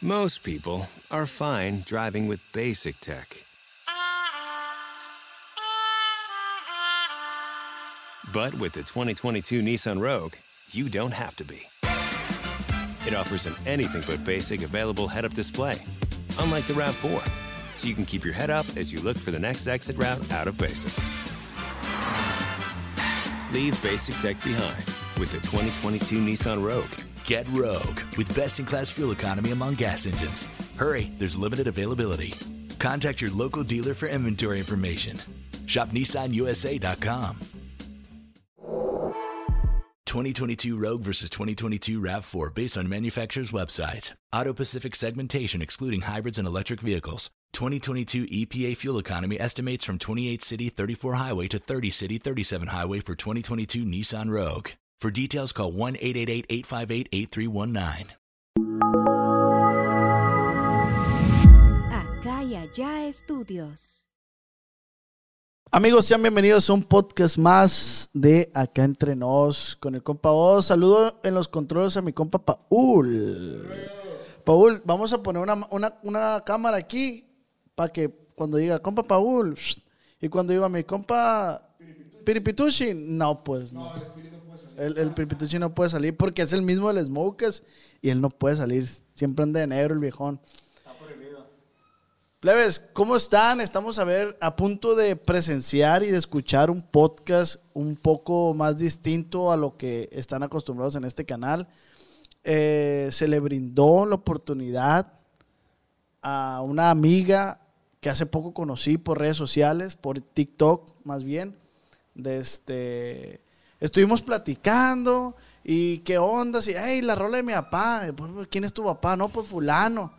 Most people are fine driving with basic tech. But with the 2022 Nissan Rogue, you don't have to be. It offers an anything but basic available head up display, unlike the RAV4, so you can keep your head up as you look for the next exit route out of basic. Leave basic tech behind with the 2022 Nissan Rogue. Get Rogue with best in class fuel economy among gas engines. Hurry, there's limited availability. Contact your local dealer for inventory information. Shop NissanUSA.com. 2022 Rogue versus 2022 RAV4 based on manufacturer's websites. Auto Pacific segmentation excluding hybrids and electric vehicles. 2022 EPA fuel economy estimates from 28 city 34 highway to 30 city 37 highway for 2022 Nissan Rogue. For details, call 1 888 858 8319. Acá y allá estudios. Amigos, sean bienvenidos a un podcast más de Acá Entre Nos con el compa Oz. Saludo en los controles a mi compa Paul. Paul, vamos a poner una, una- una cámara aquí para que cuando diga compa Paul y cuando diga mi compa Piripituchi, no, pues no. El, el Piripituchi no puede salir porque es el mismo del Smokers y él no puede salir. Siempre anda de negro el viejón. Plebes, ¿cómo están? Estamos a ver a punto de presenciar y de escuchar un podcast un poco más distinto a lo que están acostumbrados en este canal. Eh, se le brindó la oportunidad a una amiga que hace poco conocí por redes sociales, por TikTok más bien. De este, estuvimos platicando y qué onda, si, hey, la rola de mi papá, Pues, ¿quién es tu papá? No, pues fulano.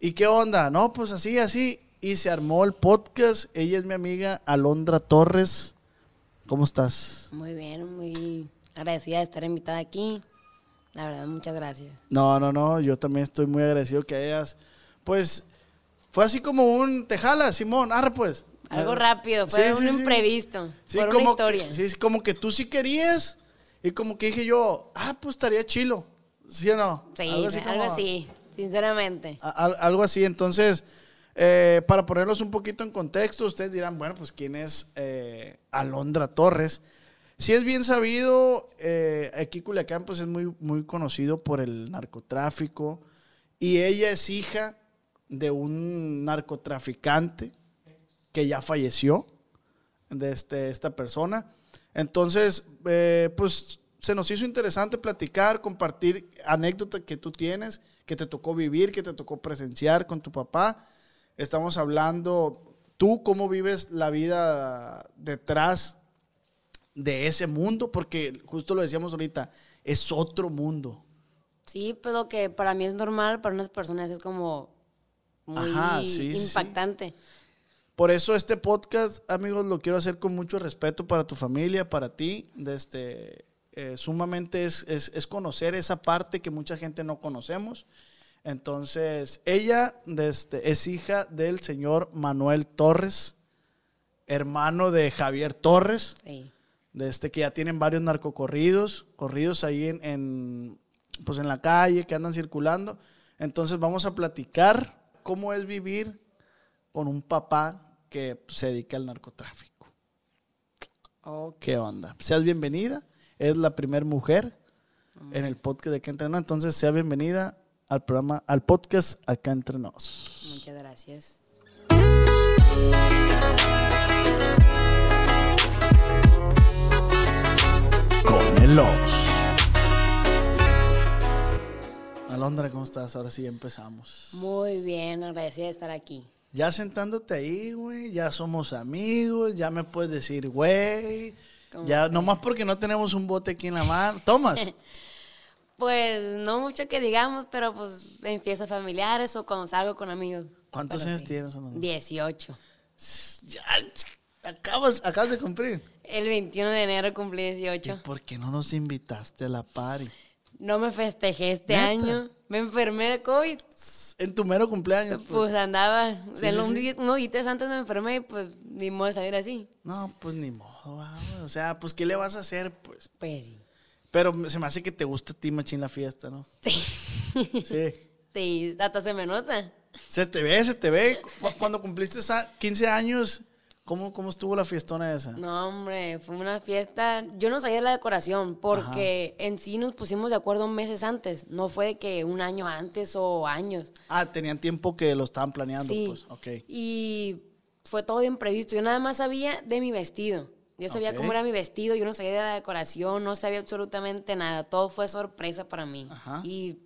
¿Y qué onda? No, pues así, así. Y se armó el podcast. Ella es mi amiga Alondra Torres. ¿Cómo estás? Muy bien, muy agradecida de estar invitada aquí. La verdad, muchas gracias. No, no, no. Yo también estoy muy agradecido que hayas. Pues fue así como un. Te jala, Simón. Arre, pues. Algo rápido, fue Sí, un sí, imprevisto, Sí, por una historia. Que, sí, como que tú sí querías. Y como que dije yo, ah, pues estaría chilo. ¿Sí o no? Sí, algo así, como- sinceramente. A- algo así. Entonces, eh, para ponerlos un poquito en contexto, ustedes dirán, bueno, pues quién es eh, Alondra Torres. Si es bien sabido, eh, aquí Culiacán pues es muy, muy conocido por el narcotráfico y ella es hija de un narcotraficante que ya falleció, de este, esta persona. Entonces, eh, pues se nos hizo interesante platicar, compartir anécdotas que tú tienes, que te tocó vivir, que te tocó presenciar con tu papá. Estamos hablando, tú cómo vives la vida detrás de ese mundo, porque justo lo decíamos ahorita, es otro mundo. Sí, lo que para mí es normal, para unas personas es como muy Ajá, sí, sí. Por eso este podcast, amigos, lo quiero hacer con mucho respeto para tu familia, para ti. De este, eh, sumamente es, es- es conocer esa parte que mucha gente no conocemos. Entonces, ella de este, es hija del señor Manuel Torres, hermano de Javier Torres, Sí. de este, que ya tienen varios narcocorridos, corridos ahí en, en, pues en la calle, que andan circulando. Entonces vamos a platicar cómo es vivir con un papá que se dedica al narcotráfico. Ok. ¿Qué onda? Seas bienvenida. Es la primera mujer en el podcast de Acá Entre Nos. Entonces, sea bienvenida al programa, al podcast Acá Entre Nos. Muchas gracias. Con el Oz. Alondra, ¿cómo estás? Ahora sí empezamos. Muy bien, agradecida de estar aquí. Ya sentándote ahí, güey, ya somos amigos, ya me puedes decir, güey. ¿Cómo Ya, nomás porque no tenemos un bote aquí en la mano. Tomas. Pues no mucho que digamos, pero pues en fiestas familiares o cuando salgo con amigos. ¿Cuántos Pero años sí. tienes, Alondra? 18. Ya, acabas, acabas de cumplir. El 21 de enero cumplí ¿Y 18. por qué no nos invitaste a la party? No me festejé este ¿Neta? año. Me enfermé de COVID. En tu mero cumpleaños. pues. Pues andaba. Sí, sí, un sí. unos días antes me enfermé y pues ni modo de salir así. No, pues ni modo, va, güey. O sea, pues, ¿qué le vas a hacer, pues? Pues sí. Pero se me hace que te gusta a ti, machín, la fiesta, ¿no? Sí. Sí. Sí, hasta se me nota. Se te ve, se te ve. Cu- Cuando cumpliste esa 15 años, ¿cómo, cómo estuvo la fiestona esa? No, hombre, fue una fiesta. Yo no sabía la decoración porque en sí nos pusimos de acuerdo meses antes. No fue de que un año antes o años. Ah, tenían tiempo que lo estaban planeando, Sí. pues. Ok. Y fue todo de imprevisto. Yo nada más sabía de mi vestido. Yo sabía Ok. cómo era mi vestido, yo no sabía de la decoración, no sabía absolutamente nada. Todo fue sorpresa para mí. Ajá. Y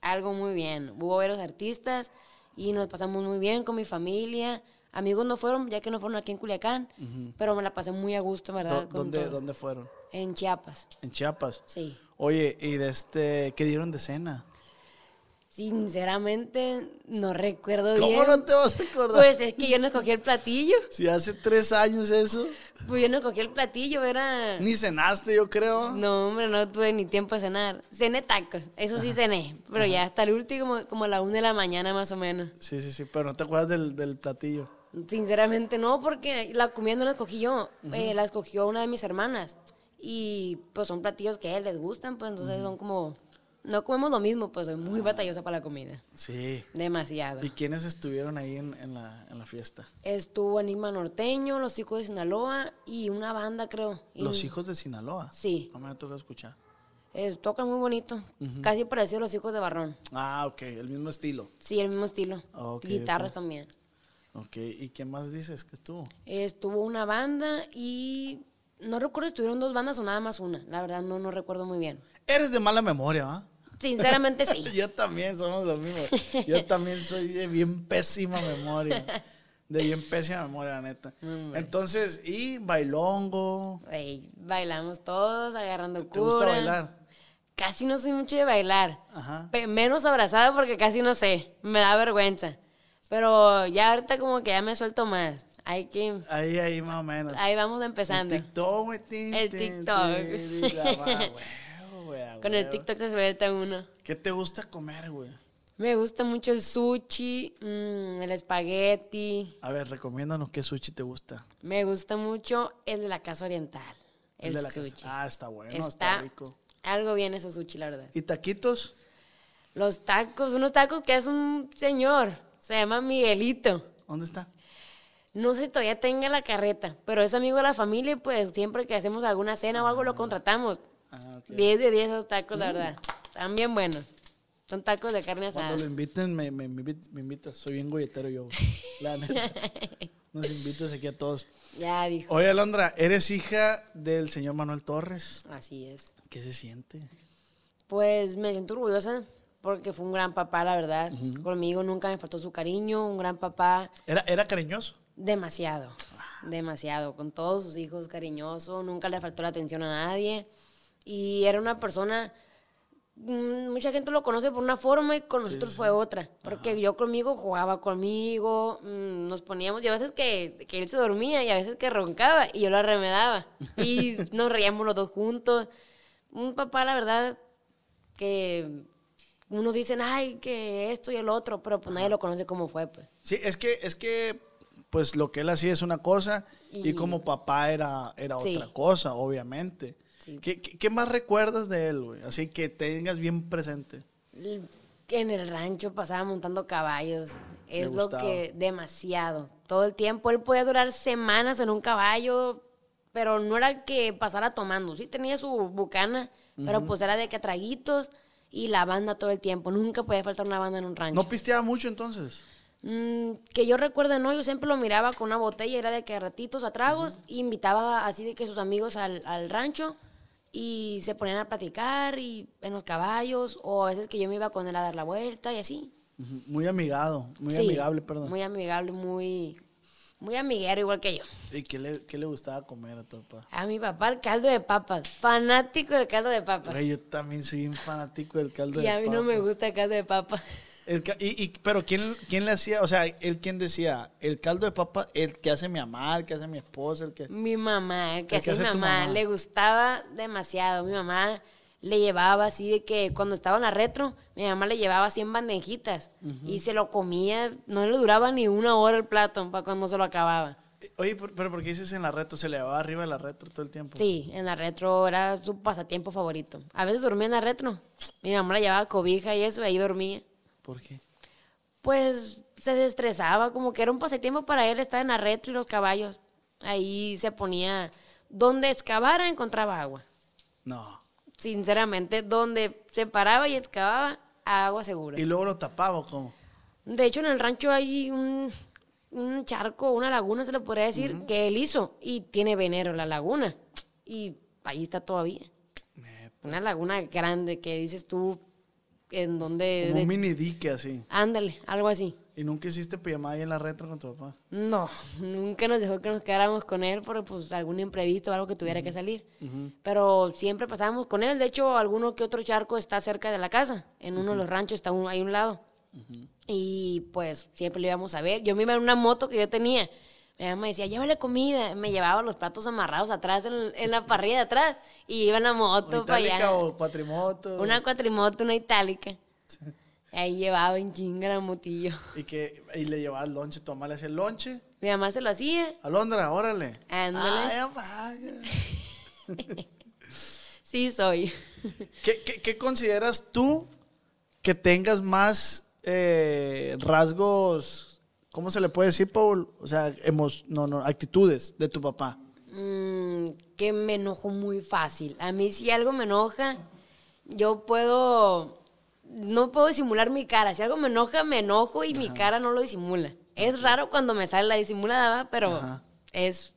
algo muy bien. Hubo varios artistas y nos pasamos muy bien con mi familia. Amigos no fueron, ya que no fueron aquí en Culiacán, pero me la pasé muy a gusto, ¿verdad? ¿Dónde. ¿Dónde fueron? En Chiapas, En Chiapas. sí. Oye, ¿y de este qué dieron de cena? Sinceramente, no recuerdo ¿Cómo bien. no te vas a acordar? Pues es que yo no escogí el platillo. si hace tres años eso, Pues yo no escogí el platillo, era... ni cenaste, yo creo. No, hombre, no tuve ni tiempo de cenar. Cené tacos, eso sí cené, pero ya hasta el último, como a la una de la mañana más o menos. Sí, sí, sí, pero no te acuerdas del, del platillo. Sinceramente no, porque la comida no la escogí yo, eh, la escogió una de mis hermanas. Y pues son platillos que a él les gustan, pues entonces son como... No comemos lo mismo, pues soy muy batallosa para la comida. Sí. Demasiado. ¿Y quiénes estuvieron ahí en, en la, en la fiesta? Estuvo Enigma Norteño, Los Hijos de Sinaloa y una banda, creo. Y- Los hijos de Sinaloa. Sí. No me ha tocado escuchar. Es, tocan muy bonito. Casi parecido a Los Hijos de Barrón. Ah, ok, el mismo estilo. Sí, el mismo estilo. Guitarras también. Ok, ¿y qué más dices que estuvo? Estuvo una banda y no recuerdo si estuvieron dos bandas o nada más una. La verdad no, no recuerdo muy bien. Eres de mala memoria, ¿va? Sinceramente sí. Yo también somos los mismos. Yo también soy de bien pésima memoria. De bien pésima memoria, la neta. Entonces, y bailongo. Bailamos todos, agarrando ¿Te gusta cura. bailar? Casi no soy mucho de bailar. Ajá. Menos abrazada porque casi no sé. Me da vergüenza. Pero ya ahorita como que ya me suelto más. Hay que... Ahí, ahí más o menos. Ahí vamos empezando. El TikTok, El TikTok. va, Con el. TikTok se suelta uno. ¿Qué te gusta comer, güey? Me gusta mucho el sushi, mm, el espagueti. A ver, recomiéndanos qué sushi te gusta. Me gusta mucho el de la casa oriental. El, de la casa. sushi. Ah, está bueno, está, rico. algo bien ese sushi, la verdad. ¿Y taquitos? Los tacos, unos tacos que es un señor. Se llama Miguelito. ¿Dónde está? No sé si todavía tenga la carreta, pero es amigo de la familia y pues siempre que hacemos alguna cena o algo lo contratamos. Ah, ok. 10 de 10 esos tacos, la verdad. Están bien buenos. Son tacos de carne asada. Cuando lo inviten, me, me, me invit- me invitas. Soy bien golletero yo. La neta. Nos invitas aquí a todos. Ya dijo. Oye, Alondra, eres hija del señor Manuel Torres. Así es. ¿Qué se siente? Pues me siento orgullosa porque fue un gran papá, la verdad. Conmigo nunca me faltó su cariño, un gran papá. ¿Era, era cariñoso? Demasiado, demasiado. Con todos sus hijos cariñoso, nunca le faltó la atención a nadie. Y era una persona, mm, mucha gente lo conoce por una forma y con nosotros fue otra. Porque yo conmigo jugaba conmigo, mm, nos poníamos, y a veces que, que él se dormía y a veces que roncaba y yo lo arremedaba. Y nos reíamos los dos juntos. Un papá, la verdad, que unos dicen, ay, que esto y el otro, pero pues nadie lo conoce como fue, pues. Sí, es que, es que, pues lo que él hacía es una cosa y, Y- como papá era, era Sí. otra cosa, obviamente. Sí. ¿Qué, qué, qué más recuerdas de él, güey? Así que tengas bien presente. en el rancho pasaba montando caballos. Es lo que demasiado. Todo el tiempo. Él podía durar semanas en un caballo, pero no era que pasara tomando. Sí tenía su bucana, pero pues era de que traguitos y la banda todo el tiempo. Nunca podía faltar una banda en un rancho. ¿No pisteaba mucho entonces? Mm, que yo recuerde, no, yo siempre lo miraba con una botella, era de que ratitos a tragos, y invitaba así de que sus amigos al, al rancho y se ponían a platicar y en los caballos, o a veces que yo me iba con él a dar la vuelta y así. Muy amigado, muy Sí, amigable, perdón. Muy amigable, muy... Muy amiguero, igual que yo. ¿Y qué le, qué le gustaba comer a tu papá? A mi papá el caldo de papas. Fanático del caldo de papas. Güey, yo también soy un fanático del caldo Y de a mí no me gusta el caldo de papas. El y, y- pero ¿quién, ¿quién le hacía? O sea, él quién decía, el caldo de papa, el que hace mi mamá, el que hace mi esposa, el que... Mi mamá, el que El mi hace mamá, mamá. le gustaba demasiado. Mi mamá le llevaba así de que cuando estaba en la retro, mi mamá le llevaba así en bandejitas y se lo comía, no le duraba ni una hora el plato para cuando se lo acababa. Oye, pero, ¿por qué dices en la retro? ¿Se le llevaba arriba de la retro todo el tiempo? Sí, en la retro era su pasatiempo favorito. A veces dormía en la retro. Mi mamá le llevaba cobija y eso, y ahí dormía. ¿Por qué? Pues se desestresaba, como que era un pasatiempo para él estar en la retro y los caballos. Ahí se ponía, donde excavara encontraba agua. No. Sinceramente, donde se paraba y excavaba, agua segura. ¿Y luego lo tapaba o cómo? De hecho, en el rancho hay un, un charco, una laguna, se le podría decir, que él hizo. Y tiene venero la laguna. Y ahí está todavía. Una laguna grande que dices tú, en donde... Como de- un mini dique así. Ándale, algo así. ¿Y nunca hiciste pijamada ahí en la retro con tu papá? No, nunca nos dejó que nos quedáramos con él por pues, algún imprevisto o algo que tuviera que salir. Pero siempre pasábamos con él. De hecho, alguno que otro charco está cerca de la casa. En uno de los ranchos está un, hay un lado. Y pues siempre lo íbamos a ver. Yo me iba en una moto que yo tenía. Mi mamá decía, llévale comida. Me llevaba los platos amarrados atrás, en, en la parrilla de atrás. Y iba en la ¿O moto para allá. o cuatrimoto? Una cuatrimoto, una itálica. Ahí llevaba en chinga la motillo. Y, que, y le llevabas lonche, tu mamá le hacía el lonche. Mi mamá se lo hacía. Alondra, órale. Ándale. Ay. Sí, soy. ¿Qué, qué, qué consideras tú que tengas más eh, rasgos, ¿cómo se le puede decir, Paul? O sea, hemos, no, no, actitudes de tu papá. Mm, que me enojo muy fácil. A mí si algo me enoja, yo puedo... No puedo disimular mi cara. Si algo me enoja, me enojo y mi cara no lo disimula. Es raro cuando me sale la disimulada, pero Ajá. es...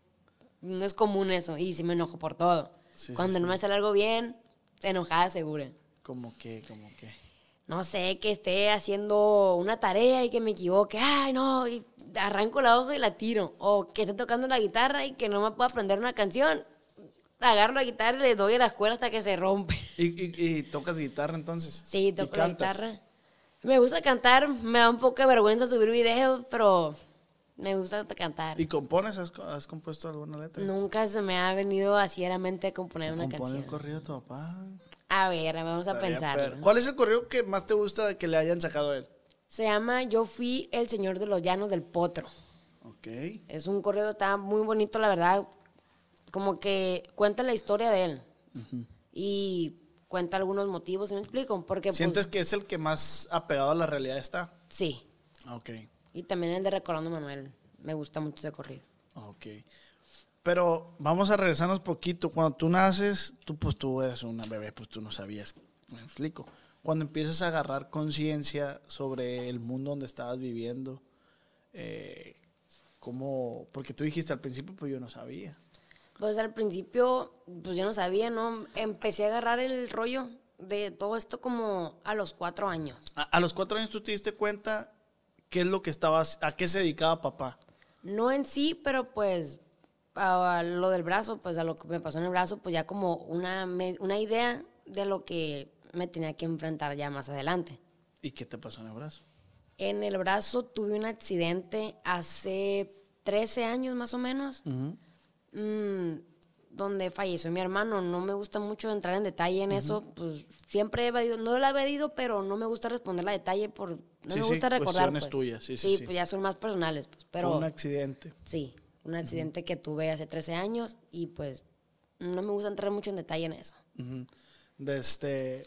No es común eso. Y sí me enojo por todo. Sí, sí, cuando no sí. me sale algo bien, enojada segura. Como que, como que. no sé, que esté haciendo una tarea y que me equivoque, ay, no, y arranco la hoja y la tiro. O que esté tocando la guitarra y que no me pueda aprender una canción, agarro la guitarra y le doy a la escuela hasta que se rompe. ¿Y, y, y tocas guitarra entonces? Sí, ¿Y toco la guitarra. Me gusta cantar, me da un poco de vergüenza subir videos, pero me gusta cantar. ¿Y compones? ¿Has, co- has compuesto alguna letra? Nunca se me ha venido así a la mente componer una Compone canción. el corrido de tu papá. A ver, vamos a pensar. ¿Cuál es el corrido que más te gusta de que le hayan sacado a él? Se llama Yo fui el señor de los llanos del potro. Ok. Es un corrido, está muy bonito, la verdad. Como que cuenta la historia de él. Y cuenta algunos motivos, ¿sí me explico? Porque, pues, ¿Sientes que es el que más apegado a la realidad está? Sí. Ok. Y también el de Recordando Manuel. Me gusta mucho ese corrido. Ok. Pero vamos a regresarnos poquito. Cuando tú naces, tú pues tú eres una bebé, pues tú no sabías. Me explico. Cuando empiezas a agarrar conciencia sobre el mundo donde estabas viviendo, eh, ¿cómo? Porque tú dijiste al principio, pues yo no sabía. Pues al principio, pues yo no sabía, ¿no? Empecé a agarrar el rollo de todo esto como a los cuatro años. A, a los cuatro años tú te diste cuenta qué es lo que estabas, a qué se dedicaba papá. No en sí, pero pues a, a lo del brazo, pues a lo que me pasó en el brazo, pues ya como una, me- una idea de lo que me tenía que enfrentar ya más adelante. ¿Y qué te pasó en el brazo? En el brazo tuve un accidente hace 13 años más o menos, mm, donde falleció mi hermano. No me gusta mucho entrar en detalle en eso, pues siempre he evadido, no lo he evadido, pero no me gusta responder a detalle por, no Sí, me sí, gusta recordar. cuestiones pues. tuyas, sí, sí, sí. pues ya son más personales, pues, pero Fue un accidente. sí, un accidente que tuve hace 13 años y pues no me gusta entrar mucho en detalle en eso. De este,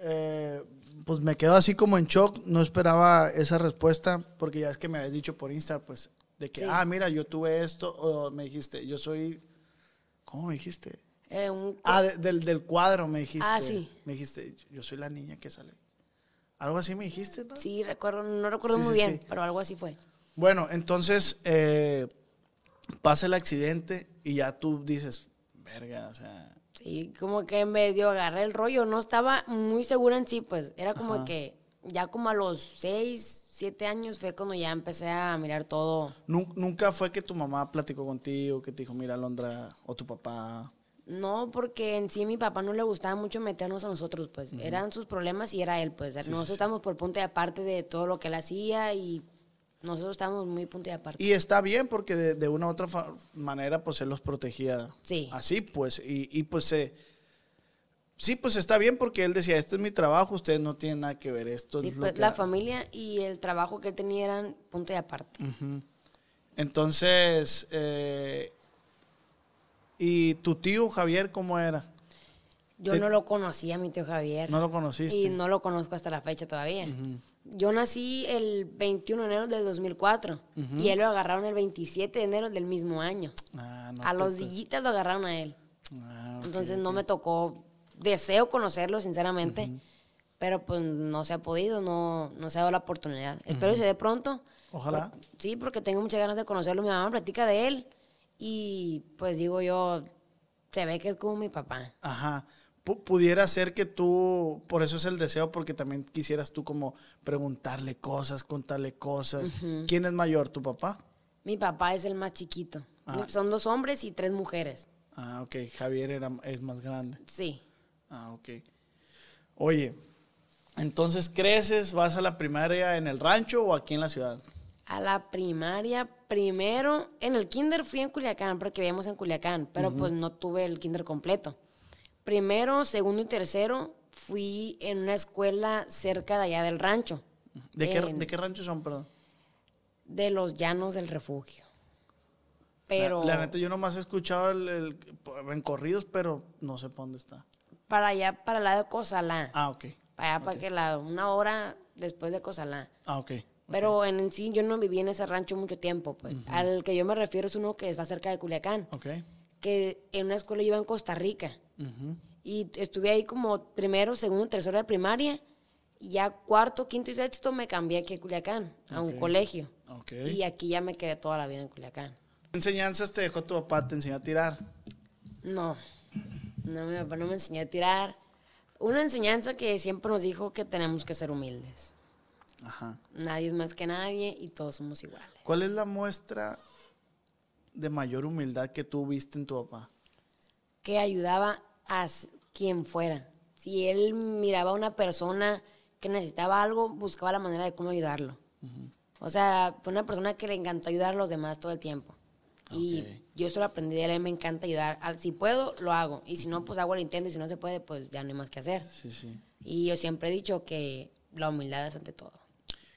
eh, pues me quedo así como en shock, no esperaba esa respuesta, porque ya es que me habías dicho por Insta, pues, de que, Sí. ah, mira, yo tuve esto, o me dijiste, yo soy, ¿cómo me dijiste? Eh, un Ah, de- del, del cuadro me dijiste. Ah, sí. Me dijiste, yo soy la niña que sale. Algo así me dijiste, ¿no? sí, recuerdo, no recuerdo Sí, muy sí, bien, pero algo así fue. Bueno, entonces eh, pasa el accidente y ya tú dices, verga, o sea, Sí, como que medio agarré el rollo, no estaba muy segura en sí, pues era como Ajá. que ya como a los seis, siete años fue cuando ya empecé a mirar todo. Nun- Nunca fue que tu mamá platicó contigo, que te dijo, mira, Alondra, o tu papá. No, porque en sí a mi papá no le gustaba mucho meternos a nosotros, pues. Eran sus problemas y era él, pues. nosotros estábamos por punto de aparte de todo lo que él hacía y nosotros estábamos muy punto de aparte. Y está bien porque de, de una u otra manera, pues él los protegía. Sí. Así, pues. Y, y, pues se. Sí, pues está bien porque él decía, este es mi trabajo, ustedes no tienen nada que ver, esto Sí, es lo pues que la hago". familia y el trabajo que él tenía eran punto de aparte. Entonces, eh, ¿y tu tío Javier cómo era? Yo Te- no lo conocía, mi tío Javier. ¿No lo conociste? Y no lo conozco hasta la fecha todavía. Yo nací el 21 de enero del 2004 y él lo agarraron el 27 de enero del mismo año. Ah, no a los dillitas lo agarraron a él. Ah, Entonces no me tocó, deseo conocerlo sinceramente, pero pues no se ha podido, no, no se ha dado la oportunidad. Espero que se dé pronto. Ojalá. Por- sí, porque tengo muchas ganas de conocerlo. Mi mamá platica de él y pues digo yo, se ve que es como mi papá. Ajá. Pu- pudiera ser que tú, por eso es el deseo, porque también quisieras tú como preguntarle cosas, contarle cosas. ¿Quién es mayor, tu papá? Mi papá es el más chiquito. Ah. Son dos hombres y tres mujeres. Ah, ok. Javier era, es más grande. Sí. Ah, ok. Oye, entonces creces, vas a la primaria en el rancho o aquí en la ciudad? A la primaria, primero, en el kinder fui en Culiacán, porque vivíamos en Culiacán, pero pues no tuve el kinder completo. Primero, segundo y tercero fui en una escuela cerca de allá del rancho, ¿De qué, En- ¿de qué rancho son, perdón? de los llanos del refugio. Pero La, la neta, yo nomás he escuchado el, el- en corridos, pero no sé para dónde está. Para allá, para el lado de Cozalá. Ah, ok. Para allá, para aquel lado, una hora después de Cozalá. Ah, ok. Pero en sí yo no viví en ese rancho mucho tiempo, pues. Al que yo me refiero es uno que está cerca de Culiacán. Ok. que en una escuela yo iba en Costa Rica. Y estuve ahí como primero, segundo, tercero de primaria. Y ya cuarto, quinto y sexto me cambié aquí a Culiacán, a un colegio. Ok. Y aquí ya me quedé toda la vida en Culiacán. ¿Qué enseñanzas te dejó tu papá? ¿Te enseñó a tirar? No, no, mi papá no me enseñó a tirar. Una enseñanza que siempre nos dijo que tenemos que ser humildes. Ajá. Nadie es más que nadie y todos somos iguales. ¿Cuál es la muestra de mayor humildad que tú viste en tu papá? que ayudaba a quien fuera. Si él miraba a una persona que necesitaba algo, buscaba la manera de cómo ayudarlo. O sea, fue una persona que le encantó ayudar a los demás todo el tiempo. Y Ok. yo eso lo aprendí de él, a mí me encanta ayudar. Si puedo, lo hago. Y si no, pues hago el intento. Y si no se puede, pues ya no hay más que hacer. Sí, sí. Y yo siempre he dicho que la humildad es ante todo.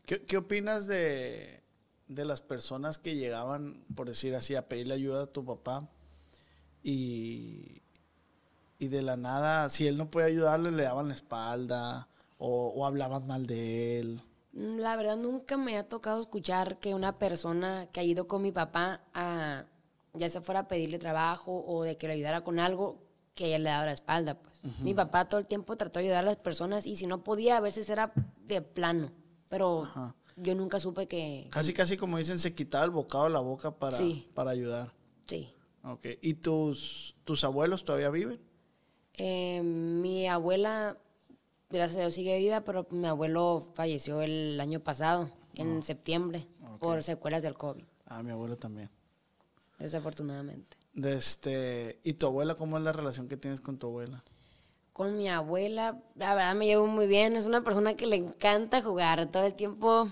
¿Qué, qué opinas de, de las personas que llegaban, por decir así, a pedirle ayuda a tu papá y, y de la nada, si él no puede ayudarle, le daban la espalda o, o hablaban mal de él? Mm, La verdad nunca me ha tocado escuchar que una persona que ha ido con mi papá a ya se fuera a pedirle trabajo o de que le ayudara con algo que ella le daba la espalda, pues. Mi papá todo el tiempo trató de ayudar a las personas y si no podía, a veces era de plano, pero Ajá. yo nunca supe que Casi, casi como dicen, se quitaba el bocado de la boca para, Sí. para ayudar. sí. Ok. ¿Y tus, tus abuelos todavía viven? Eh, mi abuela, gracias a Dios, sigue viva, pero mi abuelo falleció el año pasado, en septiembre, por secuelas del COVID, Ah, mi abuelo también. desafortunadamente. De este, ¿Y tu abuela, cómo es la relación que tienes con tu abuela? Con mi abuela, la verdad me llevo muy bien. Es una persona que le encanta jugar. Todo el tiempo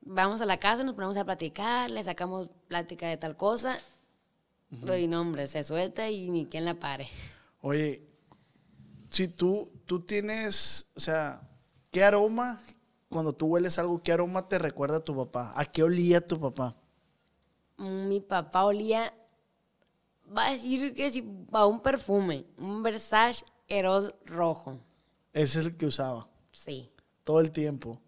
vamos a la casa, nos ponemos a platicar, le sacamos plática de tal cosa. Pero y no, hombre, se suelta y ni quien la pare. Oye, si tú, tú tienes, o sea, ¿qué aroma, cuando tú hueles algo, qué aroma te recuerda a tu papá? ¿A qué olía tu papá? Mm, Mi papá olía, va a decir que si a un perfume, un Versace Eros rojo. Ese es el que usaba, Sí. todo el tiempo.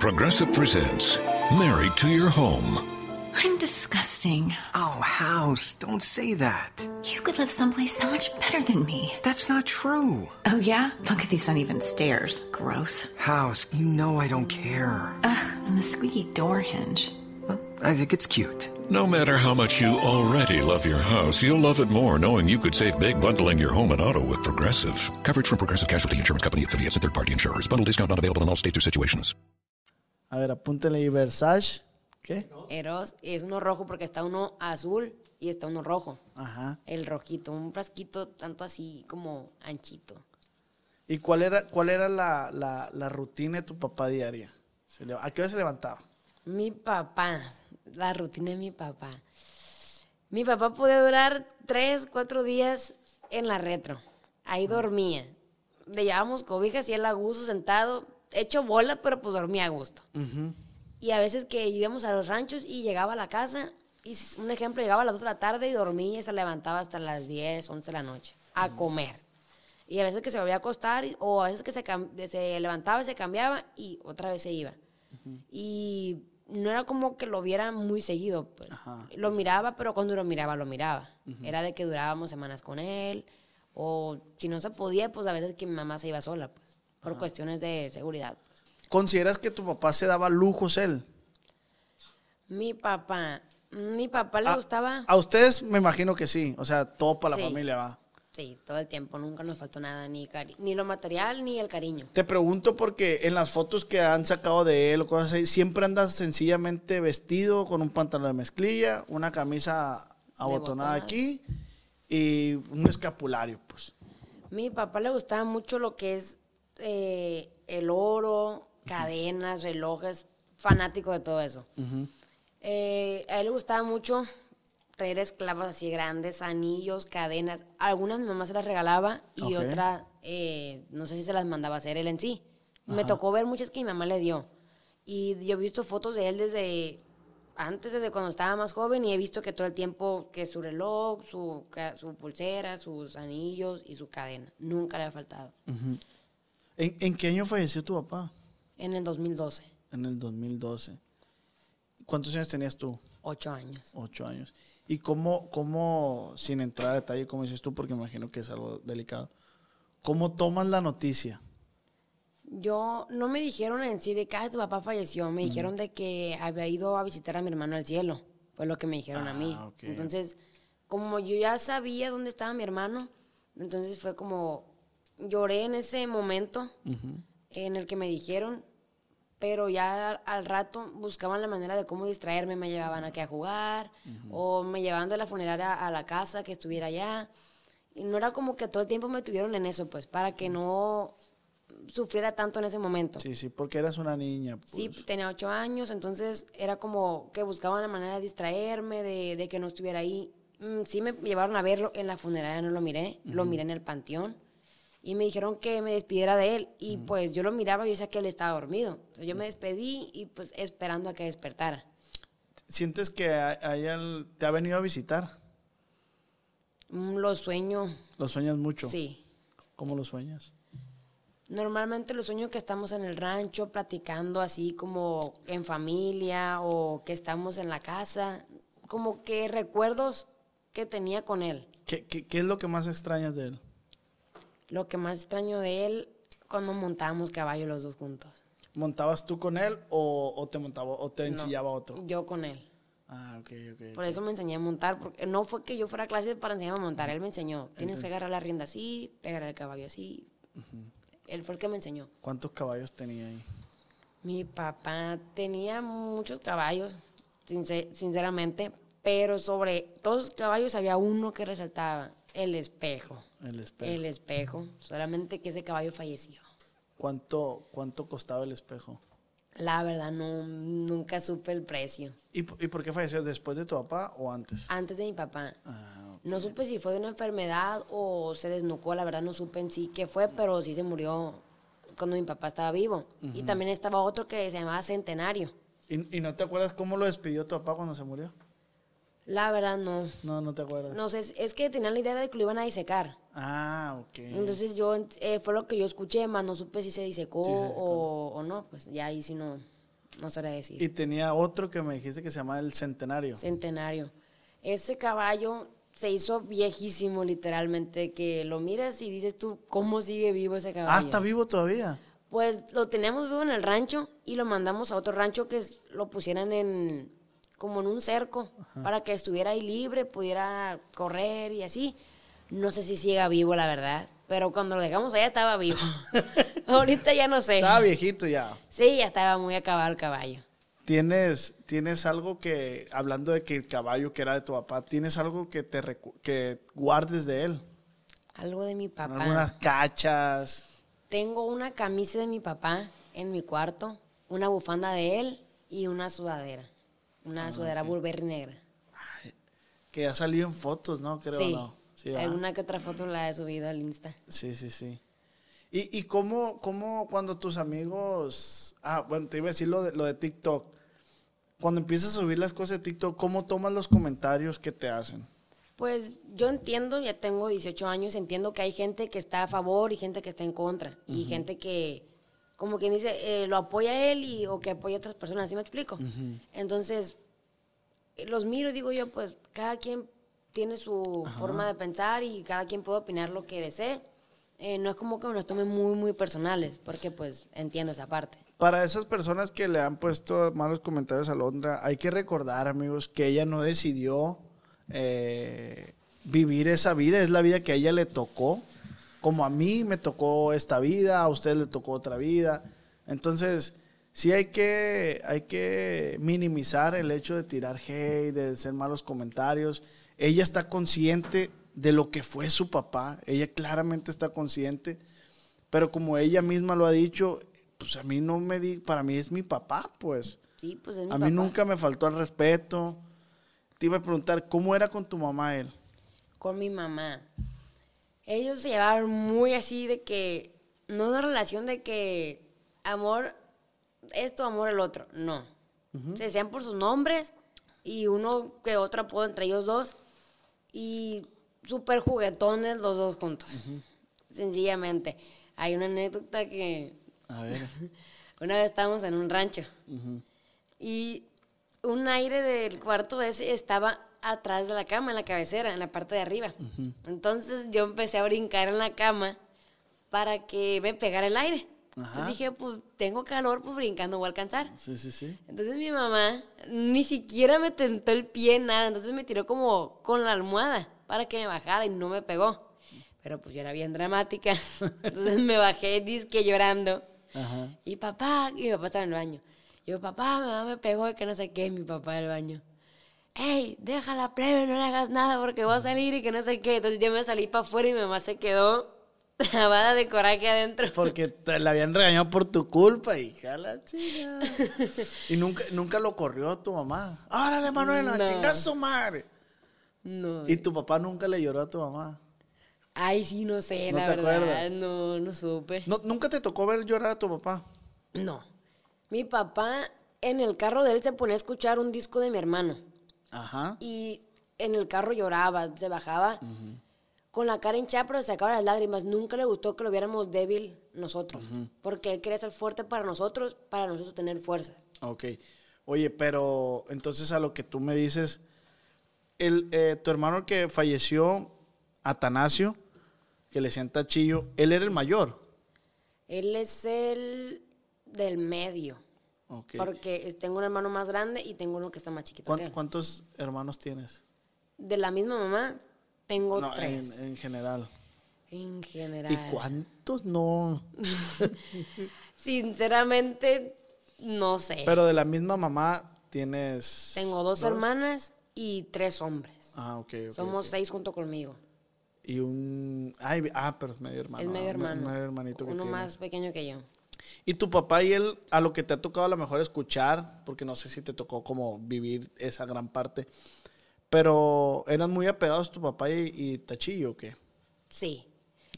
Progressive presents Married to Your Home. I'm disgusting. Oh, House, don't say that. You could live someplace so much better than me. That's not true. Oh, yeah? Look at these uneven stairs. Gross. House, you know I don't care. Ugh, and the squeaky door hinge. Well, I think it's cute. No matter how much you already love your house, you'll love it more knowing you could save big bundling your home and auto with Progressive. Coverage from Progressive Casualty Insurance Company affiliates and third party insurers. Bundle discount not available in all states or situations. A ver, apúntele ahí, Versace. ¿Qué? Eros es uno rojo porque está uno azul y está uno rojo. Ajá. El rojito, un frasquito tanto así como anchito. ¿Y cuál era, cuál era la, la- la rutina de tu papá diaria? ¿A qué hora se levantaba? Mi papá, la rutina de mi papá. Mi papá podía durar tres, cuatro días en la retro. Ahí dormía. Le llevábamos cobijas y él a gusto sentado, hecho bola, pero pues dormía a gusto. Y a veces que íbamos a los ranchos y llegaba a la casa, y un ejemplo, llegaba a las 2 de la tarde y dormía y se levantaba hasta las 10, 11 de la noche a comer. Y a veces que se volvía a acostar, o a veces que se, se levantaba y se cambiaba y otra vez se iba. Y no era como que lo viera muy seguido, pues. Lo miraba, pero cuando lo miraba, lo miraba. Era de que durábamos semanas con él, o si no se podía, pues a veces que mi mamá se iba sola, pues, por cuestiones de seguridad. ¿Consideras que tu papá se daba lujos él? Mi papá, mi papá le A- gustaba, A ustedes me imagino que sí. O sea, todo para la Sí. familia va. sí, todo el tiempo, nunca nos faltó nada, ni, cari- ni lo material, ni el cariño. Te pregunto porque en las fotos que han sacado de él o cosas así, siempre andas sencillamente vestido con un pantalón de mezclilla, una camisa abotonada aquí y un escapulario, pues. Mi papá le gustaba mucho lo que es eh, el oro, cadenas, relojes, fanático de todo eso. Eh, a él le gustaba mucho traer esclavas así grandes, anillos, cadenas. Algunas mi mamá se las regalaba y Ok. otras, no sé si se las mandaba a hacer él en sí. Me tocó ver muchas que mi mamá le dio. Y yo he visto fotos de él desde antes, desde cuando estaba más joven, y he visto que todo el tiempo que su reloj, su, su pulsera, sus anillos y su cadena. Nunca le ha faltado. ¿En, en qué año falleció tu papá? En el 2012, En el 2012. ¿Cuántos años tenías tú? ocho años. Ocho años. ¿Y cómo, cómo, sin entrar a detalle, como dices tú, porque me imagino que es algo delicado, cómo tomas la noticia? Yo, no me dijeron en sí de que "Ay, tu papá falleció, me dijeron de que había ido a visitar a mi hermano al cielo, fue lo que me dijeron a mí. Ah, ok. Entonces, como yo ya sabía dónde estaba mi hermano, entonces fue como, lloré en ese momento en el que me dijeron, pero ya al, al rato buscaban la manera de cómo distraerme, me llevaban aquí a jugar, o me llevaban de la funeraria a la casa que estuviera allá. Y no era como que todo el tiempo me tuvieron en eso, pues, para que no sufriera tanto en ese momento. Sí, sí, porque eras una niña. Pues. Sí, tenía ocho años, entonces era como que buscaban la manera de distraerme, de, de que no estuviera ahí. Mm, sí me llevaron a verlo en la funeraria, no lo miré, lo miré en el panteón. Y me dijeron que me despidiera de él. Y pues yo lo miraba y yo decía que él estaba dormido. Entonces yo me despedí y pues esperando a que despertara. ¿Sientes que a, te ha venido a visitar? Mm, Lo sueño, ¿Lo sueñas mucho? sí. ¿Cómo lo sueñas? Normalmente los sueño que estamos en el rancho platicando así como en familia o que estamos en la casa, como que recuerdos que tenía con él. ¿Qué, qué, qué es lo que más extrañas de él? Lo que más extraño de él cuando montábamos caballo los dos juntos. ¿Montabas tú con él o, o te montaba o te No, ensillaba otro? Yo con él. Ah, ok, ok. Por eso me enseñé a montar, porque no fue que yo fuera a clases para enseñarme a montar, él me enseñó. Tienes que agarrar la rienda así, pegar el caballo así. Él fue el que me enseñó. ¿Cuántos caballos tenía ahí? Mi papá tenía muchos caballos, sincer- sinceramente, pero sobre todos los caballos había uno que resaltaba, el espejo. El espejo. El espejo, solamente que ese caballo falleció. ¿Cuánto, ¿Cuánto costaba el espejo? La verdad, no, nunca supe el precio. ¿Y, p- ¿Y por qué falleció? ¿Después de tu papá o antes? Antes de mi papá. Ah. No supe si fue de una enfermedad o se desnucó, la verdad no supe en sí qué fue, pero sí se murió cuando mi papá estaba vivo. Y también estaba otro que se llamaba Centenario. ¿Y, y no te acuerdas cómo lo despidió tu papá cuando se murió? La verdad no. No, no te acuerdas. No sé, es- es que tenían la idea de que lo iban a disecar. Ah, ok. Entonces yo, eh, fue lo que yo escuché, más no supe si se disecó Sí, se disecó. o, o no, pues ya ahí sí no, no sabría decir. Y tenía otro que me dijiste que se llamaba el Centenario. Centenario. Ese caballo se hizo viejísimo literalmente, que lo miras y dices tú, ¿cómo sigue vivo ese caballo? Ah, está vivo todavía. Pues lo teníamos vivo en el rancho y lo mandamos a otro rancho que lo pusieran en como en un cerco para que estuviera ahí libre, pudiera correr y así. No sé si siga vivo, la verdad, pero cuando lo dejamos allá estaba vivo. Ahorita ya no sé. Estaba viejito ya. Sí, ya estaba muy acabado el caballo. ¿Tienes, ¿Tienes algo que, hablando de que el caballo que era de tu papá, ¿tienes algo que te que guardes de él? Algo de mi papá. Algunas cachas. Tengo una camisa de mi papá en mi cuarto, una bufanda de él y una sudadera. Una Ah, sudadera Burberry negra. Que ha salido en fotos, ¿no? Creo, sí. ¿no? Sí. Alguna que otra foto la he subido al Insta. Sí, sí, sí. ¿Y, y cómo, cómo cuando tus amigos... Ah, bueno, te iba a decir lo de, lo de TikTok. Cuando empiezas a subir las cosas de TikTok, ¿cómo tomas los comentarios que te hacen? Pues yo entiendo, ya tengo 18 años, entiendo que hay gente que está a favor y gente que está en contra. Y gente que, como quien dice, eh, lo apoya él y, o que apoya a otras personas, ¿sí me explico? Entonces, eh, los miro y digo yo, pues cada quien tiene su forma de pensar y cada quien puede opinar lo que desee. Eh, no es como que me los tome muy, muy personales, porque pues entiendo esa parte. Para esas personas que le han puesto malos comentarios a Londra, hay que recordar, amigos, que ella no decidió eh, vivir esa vida, es la vida que a ella le tocó. Como a mí me tocó esta vida, a usted le tocó otra vida. Entonces, sí hay que, hay que minimizar el hecho de tirar hate, de hacer malos comentarios. Ella está consciente de lo que fue su papá, ella claramente está consciente, pero como ella misma lo ha dicho, pues a mí no me di, para mí es mi papá, pues. Sí, pues es mi A papá. mí nunca me faltó el respeto. Te iba a preguntar, ¿cómo era con tu mamá él? con mi mamá. Ellos se llevaron muy así de que, no una relación de que amor esto, amor el otro, no. Se decían por sus nombres y uno que otro apodo entre ellos dos y súper juguetones los dos juntos, sencillamente. Hay una anécdota que A ver. una vez estábamos en un rancho y un aire del cuarto ese estaba atrás de la cama, en la cabecera, en la parte de arriba. Entonces yo empecé a brincar en la cama para que me pegara el aire. Ajá. Entonces dije, pues tengo calor, pues brincando voy a alcanzar. Sí, sí, sí. Entonces mi mamá ni siquiera me tentó el pie, nada. Entonces me tiró como con la almohada para que me bajara y no me pegó. Pero pues yo era bien dramática. Entonces me bajé disque llorando. Ajá. Y papá, y mi papá estaba en el baño. Y yo, papá, mamá me pegó y que no sé qué, mi papá del baño. Ey, deja la plebe, no le hagas nada porque voy a salir y que no sé qué. Entonces yo me salí para afuera y mi mamá se quedó trabada de coraje adentro. Porque te la habían regañado por tu culpa, hija la chica. y nunca, nunca lo corrió tu mamá. ¡Árale, Manuela! No. ¡Chinga su madre! No. Y tu papá nunca le lloró a tu mamá. Ay, sí, no sé, ¿No la verdad. acuerdas? No, no supe. No, ¿Nunca te tocó ver llorar a tu papá? No. Mi papá en el carro de él se ponía a escuchar un disco de mi hermano. Ajá. Y en el carro lloraba, se bajaba con la cara hinchada, pero se sacaba las lágrimas. Nunca le gustó que lo viéramos débil nosotros. Porque él quería ser fuerte para nosotros, para nosotros tener fuerza. Ok. Oye, pero entonces a lo que tú me dices, el, eh, tu hermano que falleció, Atanasio, que le decían Tachillo, él era el mayor. Él es el del medio. Porque tengo un hermano más grande y tengo uno que está más chiquito que ¿Cuán- él. ¿Cuántos hermanos tienes? De la misma mamá, tengo No, tres. en, en general. En general. ¿Y cuántos no? Sinceramente, no sé. Pero de la misma mamá tienes. Tengo dos, hermanas y tres hombres. Ah, ok. ok, Somos seis junto conmigo. Y un. Ay, ah, pero es medio hermano. es medio hermano. Medio hermanito que Uno tienes. más pequeño que yo. Y tu papá y él, a lo que te ha tocado a lo mejor escuchar, porque no sé si te tocó como vivir esa gran parte, pero eran muy apegados tu papá y, Tachillo, ¿o qué? Sí.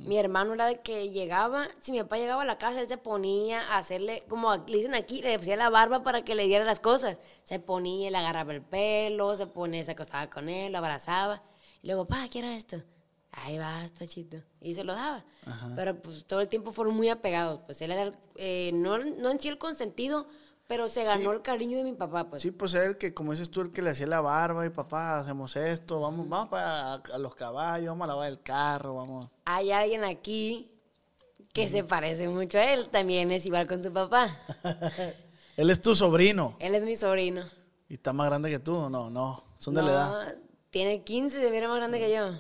Mi hermano era de que llegaba, si mi papá llegaba a la casa, él se ponía a hacerle, como le dicen aquí, le hacía la barba para que le diera las cosas. Se ponía, le agarraba el pelo, se ponía, se acostaba con él, lo abrazaba. Y luego, pa, quiero esto. Ahí va, está chido. Y se lo daba. Pero pues todo el tiempo fueron muy apegados. Pues él era, eh, no, no en sí el consentido, pero se ganó el cariño de mi papá, pues. Sí, pues era el que, como dices tú, el que le hacía la barba y papá, hacemos esto, vamos, vamos para a los caballos, vamos a lavar el carro, vamos. Hay alguien aquí que se parece mucho a él, también es igual con su papá. Él es tu sobrino Él es mi sobrino. y está más grande que tú, no, no, son de la edad. No, Tiene 15, se mira más grande que yo.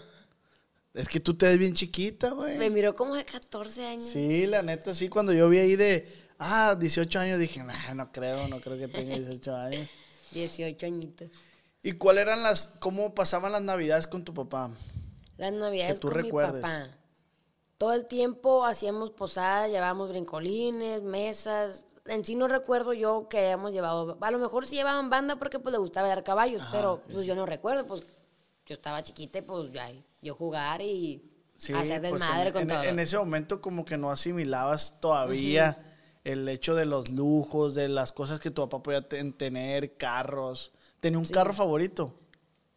Es que tú te ves bien chiquita, güey. Me miró como de 14 años. Sí, la neta, sí. Cuando yo vi ahí de, ah, 18 años, dije, nah, no creo, no creo que tenga 18 años. 18 añitos. ¿Y cuál eran las, cómo pasaban las navidades con tu papá? Las navidades tú con recuerdes. mi papá. Todo el tiempo hacíamos posadas, llevábamos brincolines, mesas. En sí no recuerdo yo que hayamos llevado. A lo mejor sí llevaban banda porque pues le gustaba dar caballos, pero pues yo no recuerdo, pues yo estaba chiquita y pues ya yo jugar y hacer pues, desmadre en, con en- todo. en ese momento como que no asimilabas todavía el hecho de los lujos, de las cosas que tu papá podía ten- tener, carros. ¿Tenía un carro favorito?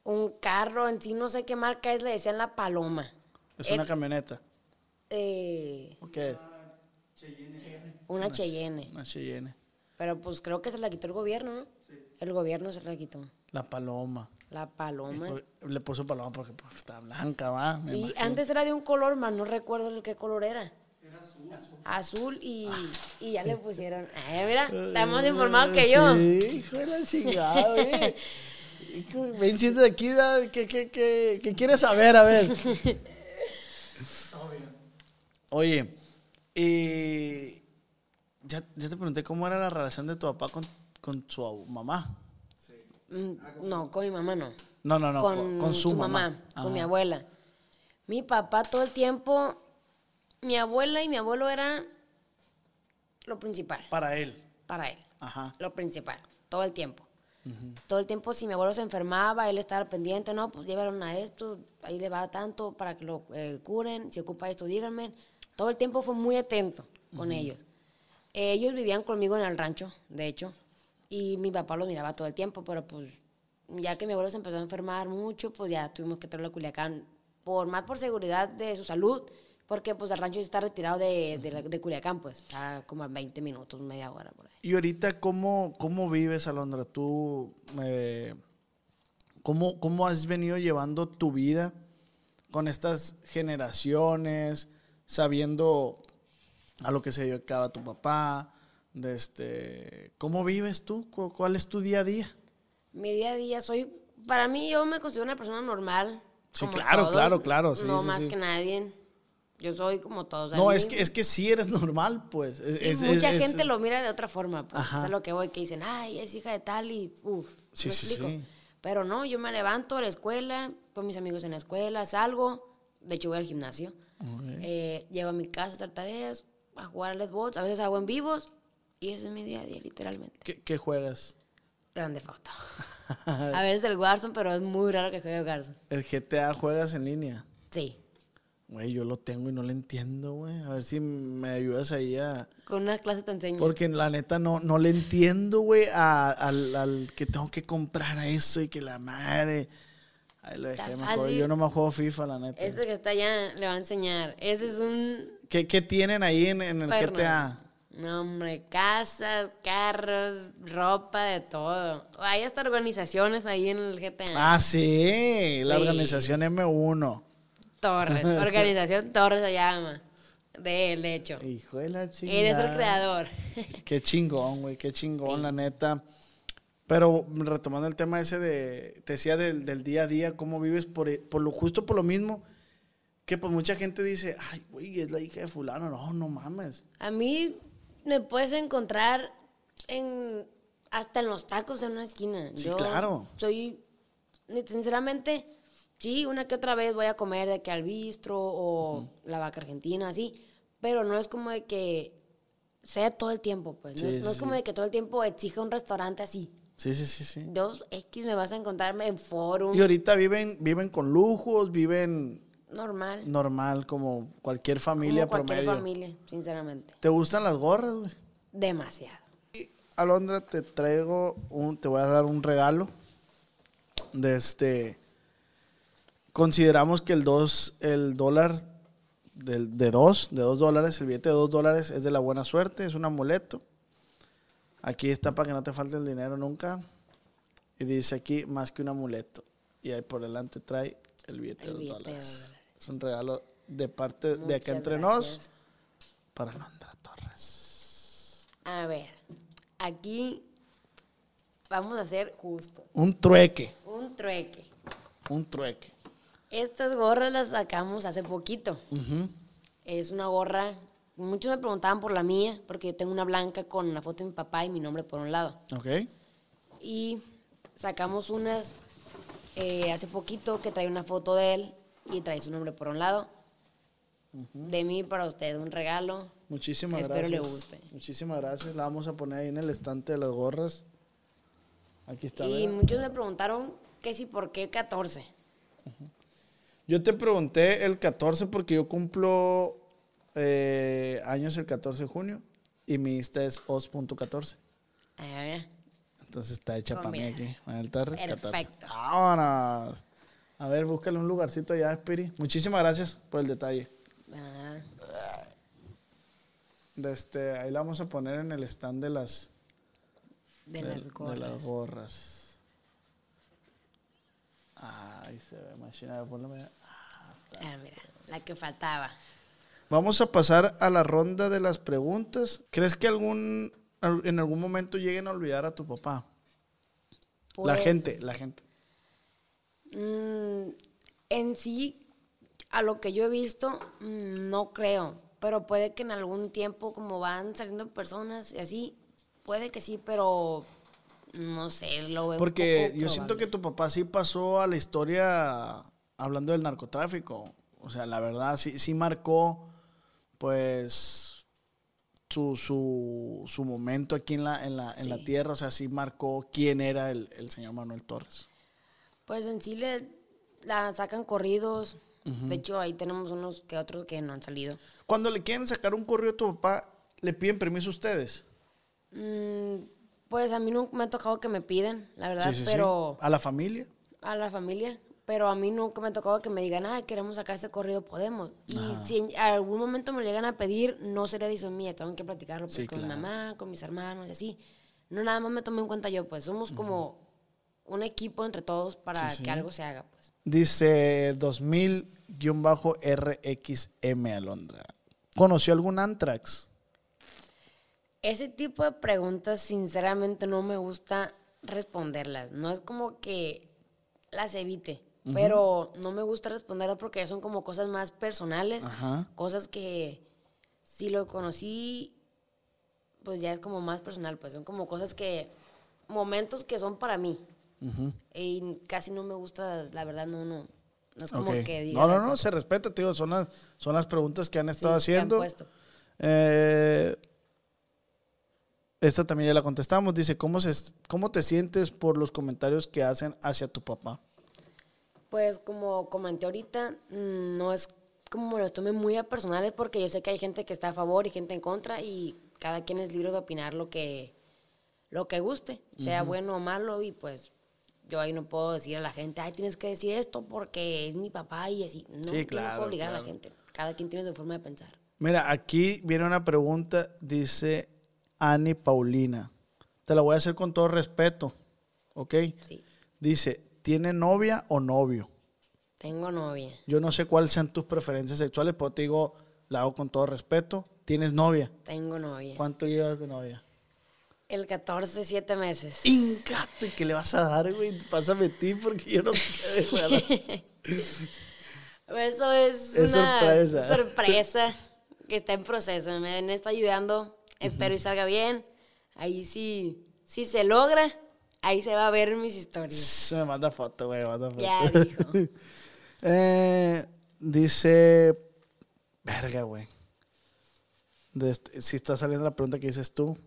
Un carro en sí no sé qué marca es, le decían la paloma. Es El- una camioneta. Eh, ¿O qué es? una Cheyenne. Una Cheyenne. Pero pues creo que se la quitó el gobierno, ¿no? El gobierno se la quitó. La paloma. La paloma. Le puso paloma porque pues, está blanca, ¿va? Sí, antes era de un color, más no recuerdo el qué color era. Era azul. Azul y, y ya le pusieron. Ay, mira, está más informado que yo. Sí, hijo de la chingada, güey. Hijo, Ven, siéntate aquí, ¿qué, qué, qué, qué quieres saber? A ver. Oye, y ya, ya te pregunté cómo era la relación de tu papá con, con su mamá. Mm, No, con mi mamá no. No, no, no, con, con, con su, mamá. con mi abuela. Mi papá todo el tiempo, mi abuela y mi abuelo eran lo principal Para él. para él. Ajá. Lo principal, todo el tiempo. Todo el tiempo, si mi abuelo se enfermaba, él estaba al pendiente, no, pues llevaron a esto, ahí le va tanto para que lo eh, curen, si ocupa esto, díganme. Todo el tiempo fue muy atento con ellos. Eh, ellos vivían conmigo en el rancho, de hecho, y mi papá los miraba todo el tiempo, pero pues ya que mi abuelo se empezó a enfermar mucho, pues ya tuvimos que traerlo a Culiacán, por más por seguridad de su salud, porque pues el rancho está retirado de, de Culiacán, pues está como a 20 minutos, media hora por ahí. Y ahorita, ¿cómo, cómo vives, Alondra? ¿Tú, eh, cómo, cómo has venido llevando tu vida con estas generaciones, sabiendo a lo que se dedicaba tu papá? De este, ¿Cómo vives tú? ¿Cu- ¿Cuál es tu día a día? Mi día a día soy, para mí yo me considero una persona normal. Sí, claro, todos, claro, claro, sí, no sí, más sí. que nadie. Yo soy como todos. No, mí- es que, es que sí eres normal, pues. Es- sí, es- mucha es- gente lo mira de otra forma. Pues, Ajá. es lo que voy, que dicen, ay, es hija de tal y uff. Sí, sí, sí. Pero no, yo me levanto a la escuela, con mis amigos en la escuela, salgo, de hecho voy al gimnasio, eh, llego a mi casa a hacer tareas, a jugar al Xbox, a veces hago en vivos y ese es mi día a día, literalmente. ¿Qué, qué juegas? Grande foto. a veces el Warzone, pero es muy raro que juegue Warzone. ¿El GTA juegas en línea? Sí, Güey, yo lo tengo y no lo entiendo, güey. A ver si me ayudas ahí a... con una clase te enseño. Porque la neta no, no le entiendo, güey, al, al que tengo que comprar a eso y que la madre... Ahí lo dejé mejor. Yo no me juego FIFA, la neta. Este que está allá le va a enseñar. Ese es un ¿Qué, qué tienen ahí en, en el perno. GTA? No, hombre, casas, carros, ropa, de todo. Hay hasta organizaciones ahí en el GTA. Ah, sí, la Sí. organización M1. Torres, organización Torres se llama. De él, de hecho. Hijo de la chingada. Él es el creador. Qué chingón, güey, qué chingón, la neta. Pero retomando el tema ese de, te decía del, del día a día, cómo vives por, por lo justo por lo mismo, que pues mucha gente dice, ay, güey, es la hija de fulano. No, no mames. A mí me puedes encontrar en hasta en los tacos en una esquina. Sí, Yo claro. Soy, sinceramente, sí, una que otra vez voy a comer de que al bistro o la vaca argentina, así, pero no es como de que sea todo el tiempo, pues. no Sí, es, no sí, es como sí. de que todo el tiempo exija un restaurante así. Sí, sí, sí, sí. Dos X me vas a encontrarme en forum. Y ahorita viven, viven con lujos, viven normal. normal, como cualquier familia como cualquier promedio. familia, sinceramente. ¿Te gustan las gorras, güey? Demasiado. Alondra, te traigo un, te voy a dar un regalo. De este. Consideramos que el dos, el dólar del- de dos, de dos dólares, el billete de dos dólares es de la buena suerte, es un amuleto. Aquí está para que no te falte el dinero nunca. Y dice aquí más que un amuleto. Y ahí por delante trae el billete El de dos billete de dólares. dos dólares. Es un regalo de parte de acá entre gracias. nos para Alondra Torres. A ver, aquí vamos a hacer justo Un trueque, un trueque. un trueque. Estas gorras las sacamos hace poquito. Es una gorra. Muchos me preguntaban por la mía, porque yo tengo una blanca con una foto de mi papá y mi nombre por un lado. Ok. Y sacamos unas eh, hace poquito que trae una foto de él y trae su nombre por un lado. De mí para usted, un regalo. Muchísimas Espero gracias. le guste. Muchísimas gracias. La vamos a poner ahí en el estante de las gorras. Aquí está. Y ¿verdad? muchos me preguntaron que si por qué 14. Yo te pregunté el 14 porque yo cumplo eh, años el 14 de junio y mi Insta es os.14. A ver, Entonces está hecha Oh, para mí aquí. Manuel Torres, 14. Perfecto. Vámonos. A ver, búscale un lugarcito allá, Spiri. Muchísimas gracias por el detalle. ah, De este, ahí la vamos a poner en el stand de las, de, de- las de gorras. las gorras. Ahí se ve, machina. a ver, ponle allá. Ah, mira, la que faltaba. Vamos a pasar a la ronda de las preguntas. ¿Crees que algún al- en algún momento lleguen a olvidar a tu papá? la Pues, gente, la gente. Mm, en sí, a lo que yo he visto, mm, no creo. Pero puede que en algún tiempo, como van saliendo personas y así, puede que sí, pero no sé, lo veo. un Porque poco yo siento que tu papá sí pasó a la historia hablando del narcotráfico. O sea, la verdad, sí, sí marcó, pues, su, su, su momento aquí en la, en, la, en la tierra. O sea, sí marcó quién era el, el señor Manuel Torres. Pues en sí le la sacan corridos. De hecho, ahí tenemos unos que otros que no han salido. Cuando le quieren sacar un corrido a tu papá, ¿le piden permiso a ustedes? Mm, pues a mí nunca me ha tocado que me piden, la verdad, Sí, sí, sí. pero ¿A la familia? a la familia. Pero a mí nunca me ha tocado que me digan, ah, queremos sacar ese corrido, podemos. Y si en algún momento me lo llegan a pedir, no sería decisión mía, tengo que platicarlo pues, Sí, con claro. mi mamá, con mis hermanos y así. No nada más me tomé en cuenta yo, pues somos como un equipo entre todos para Sí, sí. que algo se haga, pues. Dice 2000-RXM Alondra. ¿Conoció algún Antrax? Ese tipo de preguntas, sinceramente, no me gusta responderlas. No es como que las evite, pero no me gusta responderlas porque son como cosas más personales, Ajá. cosas que si lo conocí, pues ya es como más personal, pues son como cosas que, momentos que son para mí. Y casi no me gusta, la verdad, no, no. No es como que diga. No, no, no, cosa. se respeta, tío. Son las, son las preguntas que han estado Sí, que han haciendo. puesto. Eh, esta también ya la contestamos. Dice, ¿cómo, se, ¿cómo te sientes por los comentarios que hacen hacia tu papá? Pues como comenté ahorita, mm, no es como me los tome muy a personales porque yo sé que hay gente que está a favor y gente en contra y cada quien es libre de opinar lo que, lo que guste, sea bueno o malo y pues yo ahí no puedo decir a la gente, ay, tienes que decir esto porque es mi papá y así. No, Sí, no puedo obligar a la gente. Cada quien tiene su forma de pensar. Mira, aquí viene una pregunta, dice Ani Paulina. Te la voy a hacer con todo respeto, ¿ok? Sí, Dice, ¿tiene novia o novio? tengo novia. Yo no sé cuáles sean tus preferencias sexuales, pero te digo, la hago con todo respeto. ¿Tienes novia? Tengo novia. ¿Cuánto llevas de novia? El 14, 7 meses. Incate, ¿qué le vas a dar, güey? Pásame ti porque yo no sé qué Eso es, Es una sorpresa. sorpresa que está en proceso. Me está ayudando. Espero y salga bien. Ahí sí, si se logra, ahí se va a ver mis historias. Se me manda foto, güey, manda foto. Ya dijo. Eh, dice, verga, güey. Este- si está saliendo la pregunta que dices tú.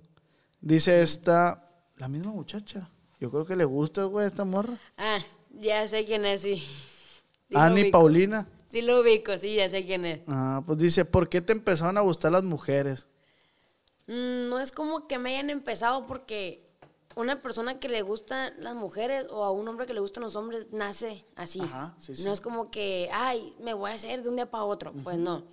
Dice esta, la misma muchacha. Yo creo que le gusta, güey, esta morra. Ah, ya sé quién es, sí. Sí Ani. Paulina. Sí lo ubico, sí, ya sé quién es. Ah, pues dice, ¿por qué te empezaron a gustar las mujeres? Mm, no es como que me hayan empezado porque una persona que le gustan las mujeres o a un hombre que le gustan los hombres nace así. Ajá, sí, sí. No es como que, ay, me voy a hacer de un día para otro. Pues no.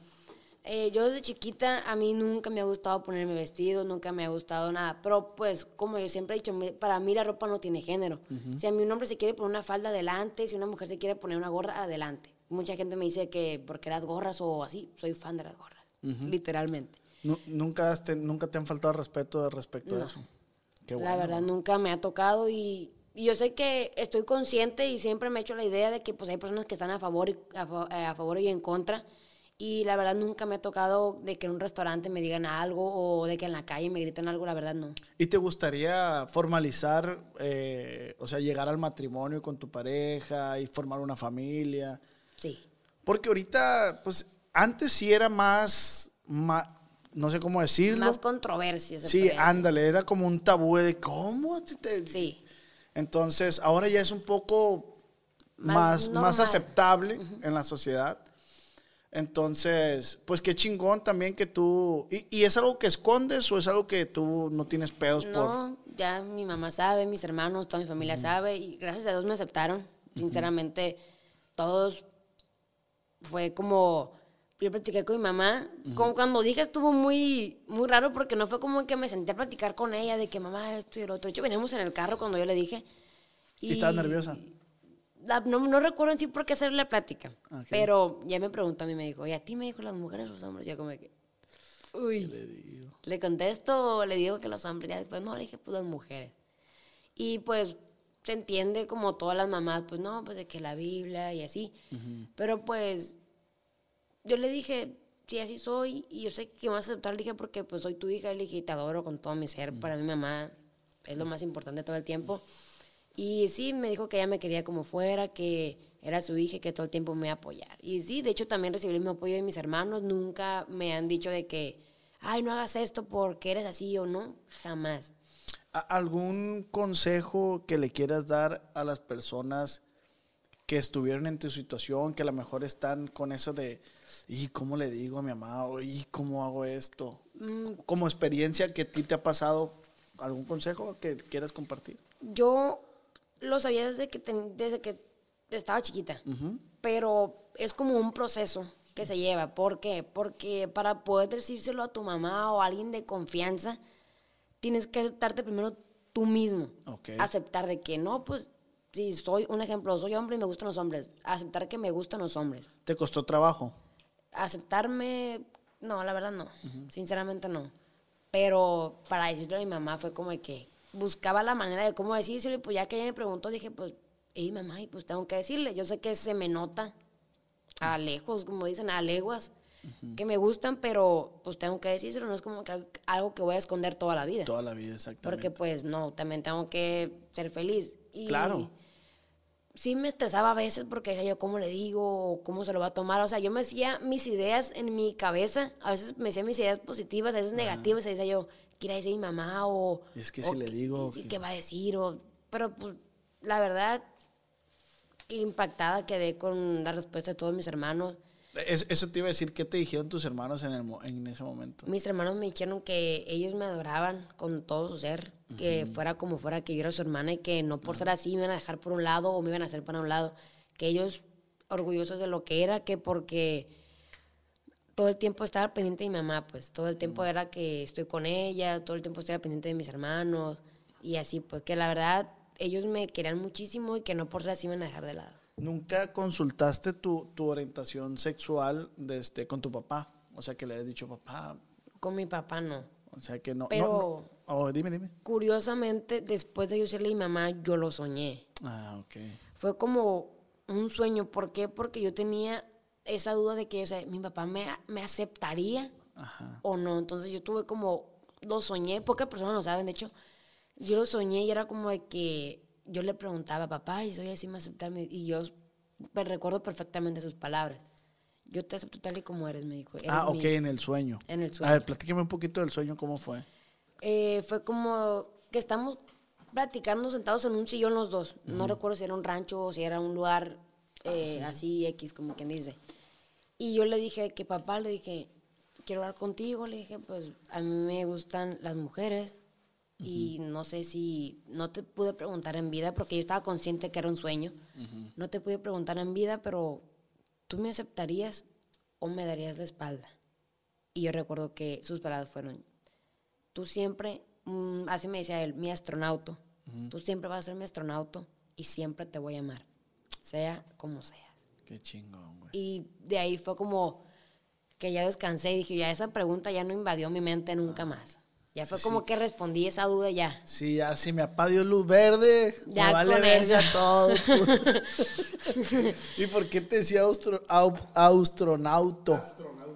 Eh, yo desde chiquita a mí nunca me ha gustado ponerme vestido, nunca me ha gustado nada. Pero pues, como yo siempre he dicho, para mí la ropa no tiene género. Si a mí un hombre se quiere poner una falda adelante, si una mujer se quiere poner una gorra adelante. Mucha gente me dice que porque las gorras o así, soy fan de las gorras. Literalmente. Nu- nunca, has te- nunca te han faltado respeto respecto a No. eso. Qué la bueno, verdad güey. nunca me ha tocado y y yo sé que estoy consciente y siempre me he hecho la idea de que pues hay personas que están a favor y, a, eh, a favor y en contra. Y la verdad nunca me ha tocado de que en un restaurante me digan algo o de que en la calle me griten algo, la verdad no. ¿Y te gustaría formalizar, eh, o sea, llegar al matrimonio con tu pareja y formar una familia? Sí. Porque ahorita, pues, antes sí era más, ma- no sé cómo decirlo. Más controversia. Sí, ándale, era como un tabú de cómo te- Sí. Entonces, ahora ya es un poco Más más, más, aceptable en la sociedad. Entonces, pues qué chingón también que tú... ¿Y, y es algo que escondes o es algo que tú no tienes pedos por...? No, ya mi mamá sabe, mis hermanos, toda mi familia sabe y gracias a Dios me aceptaron. Sinceramente, todos fue como yo platiqué con mi mamá, como cuando dije estuvo muy muy raro porque no fue como que me senté a platicar con ella de que mamá esto y lo otro. De hecho, veníamos en el carro cuando yo le dije. ¿Y estabas nerviosa? La- no, no recuerdo en sí por qué hacerle la plática, Ok. pero ya me preguntó a mí, me dijo, ¿y a ti me dijo las mujeres o los hombres? Yo como que, uy, le, contesto o le digo que los hombres, ya después no, le dije, pues las mujeres. Y pues se entiende como todas las mamás, pues no, pues de que la Biblia y así, pero pues yo le dije, sí, así soy, y yo sé que me vas a aceptar, le dije, porque pues soy tu hija, le dije, te adoro con todo mi ser, para mi mamá es lo más importante todo el tiempo. Y sí, me dijo que ella me quería como fuera, que era su hija y que todo el tiempo me iba a apoyar. Y sí, de hecho también recibí el mismo apoyo de mis hermanos, nunca me han dicho de que, ay, no hagas esto porque eres así o no, jamás. ¿A- ¿Algún consejo que le quieras dar a las personas que estuvieron en tu situación, que a lo mejor están con eso de, ¿y cómo le digo a mi mamá? ¿y cómo hago esto? Como experiencia que a ti te ha pasado, ¿algún consejo que quieras compartir? Yo lo sabía desde que, ten- desde que estaba chiquita, pero es como un proceso que se lleva. ¿Por qué? Porque para poder decírselo a tu mamá o a alguien de confianza, tienes que aceptarte primero tú mismo. Ok. Aceptar de que no, pues, si soy un ejemplo, soy hombre y me gustan los hombres. Aceptar que me gustan los hombres. ¿Te costó trabajo? Aceptarme, no, la verdad no. Sinceramente no. Pero para decirlo a mi mamá fue como de que buscaba la manera de cómo decírselo y pues ya que ella me preguntó dije pues, hey mamá, y pues tengo que decirle. Yo sé que se me nota a lejos, como dicen, a leguas, que me gustan, pero pues tengo que decírselo. No es como que algo que voy a esconder toda la vida. Toda la vida, exactamente. Porque pues no, también tengo que ser feliz. Y Claro. Sí me estresaba a veces porque decía yo, ¿cómo le digo? ¿O ¿Cómo se lo va a tomar? O sea, yo me hacía mis ideas en mi cabeza. A veces me hacía mis ideas positivas, a veces negativas. Y decía yo, ¿qué irá a decir mi mamá? O, Y es que o si le digo que- ¿qué va a decir? O, pero pues, la verdad, impactada quedé con la respuesta de todos mis hermanos. Es- eso te iba a decir, ¿qué te dijeron tus hermanos en, el en ese momento? Mis hermanos me dijeron que ellos me adoraban con todo su ser, que fuera como fuera, que yo era su hermana y que no por ser así me iban a dejar por un lado o me iban a hacer para un lado, que ellos orgullosos de lo que era, que porque todo el tiempo estaba pendiente de mi mamá, pues todo el tiempo era que estoy con ella, todo el tiempo estaba pendiente de mis hermanos y así, pues que la verdad ellos me querían muchísimo y que no por ser así me iban a dejar de lado. ¿Nunca consultaste tu, tu orientación sexual de este, con tu papá? O sea, que le hayas dicho, papá, Con mi papá no. o sea, que no... Pero- no, no. Oh, dime, dime. Curiosamente, después de yo serle a mi mamá, yo lo soñé. Ah, ok. fue como un sueño. ¿Por qué? Porque yo tenía esa duda de que, o sea, mi papá me, me aceptaría Ajá. o no. Entonces yo tuve como, lo soñé, pocas personas lo saben, de hecho, yo lo soñé y era como de que yo le preguntaba, papá, y soy así, me aceptarme. Y yo me recuerdo perfectamente sus palabras. Yo te acepto tal y como eres, me dijo. "Eres Ah, mi-". ok, en el sueño. En el A sueño. ver, platícame un poquito del sueño, ¿cómo fue? Eh, fue como que estamos platicando sentados en un sillón los dos. No recuerdo si era un rancho o si era un lugar eh, así X, como quien dice. Y yo le dije que papá, le dije, quiero hablar contigo. Le dije, pues a mí me gustan las mujeres y no sé si, no te pude preguntar en vida porque yo estaba consciente que era un sueño. No te pude preguntar en vida, pero tú me aceptarías o me darías la espalda. Y yo recuerdo que sus palabras fueron, tú siempre, mm, así me decía él, mi astronauta, tú siempre vas a ser mi astronauta y siempre te voy a amar, sea como seas. Qué chingón. Y de ahí fue como que ya descansé y dije, ya esa pregunta ya no invadió mi mente nunca más. Ya fue como que respondí esa duda ya. Sí, ya si me papá dio luz verde, Ya me vale verga todo. ¿Y por qué te decía austro, au- astronauto?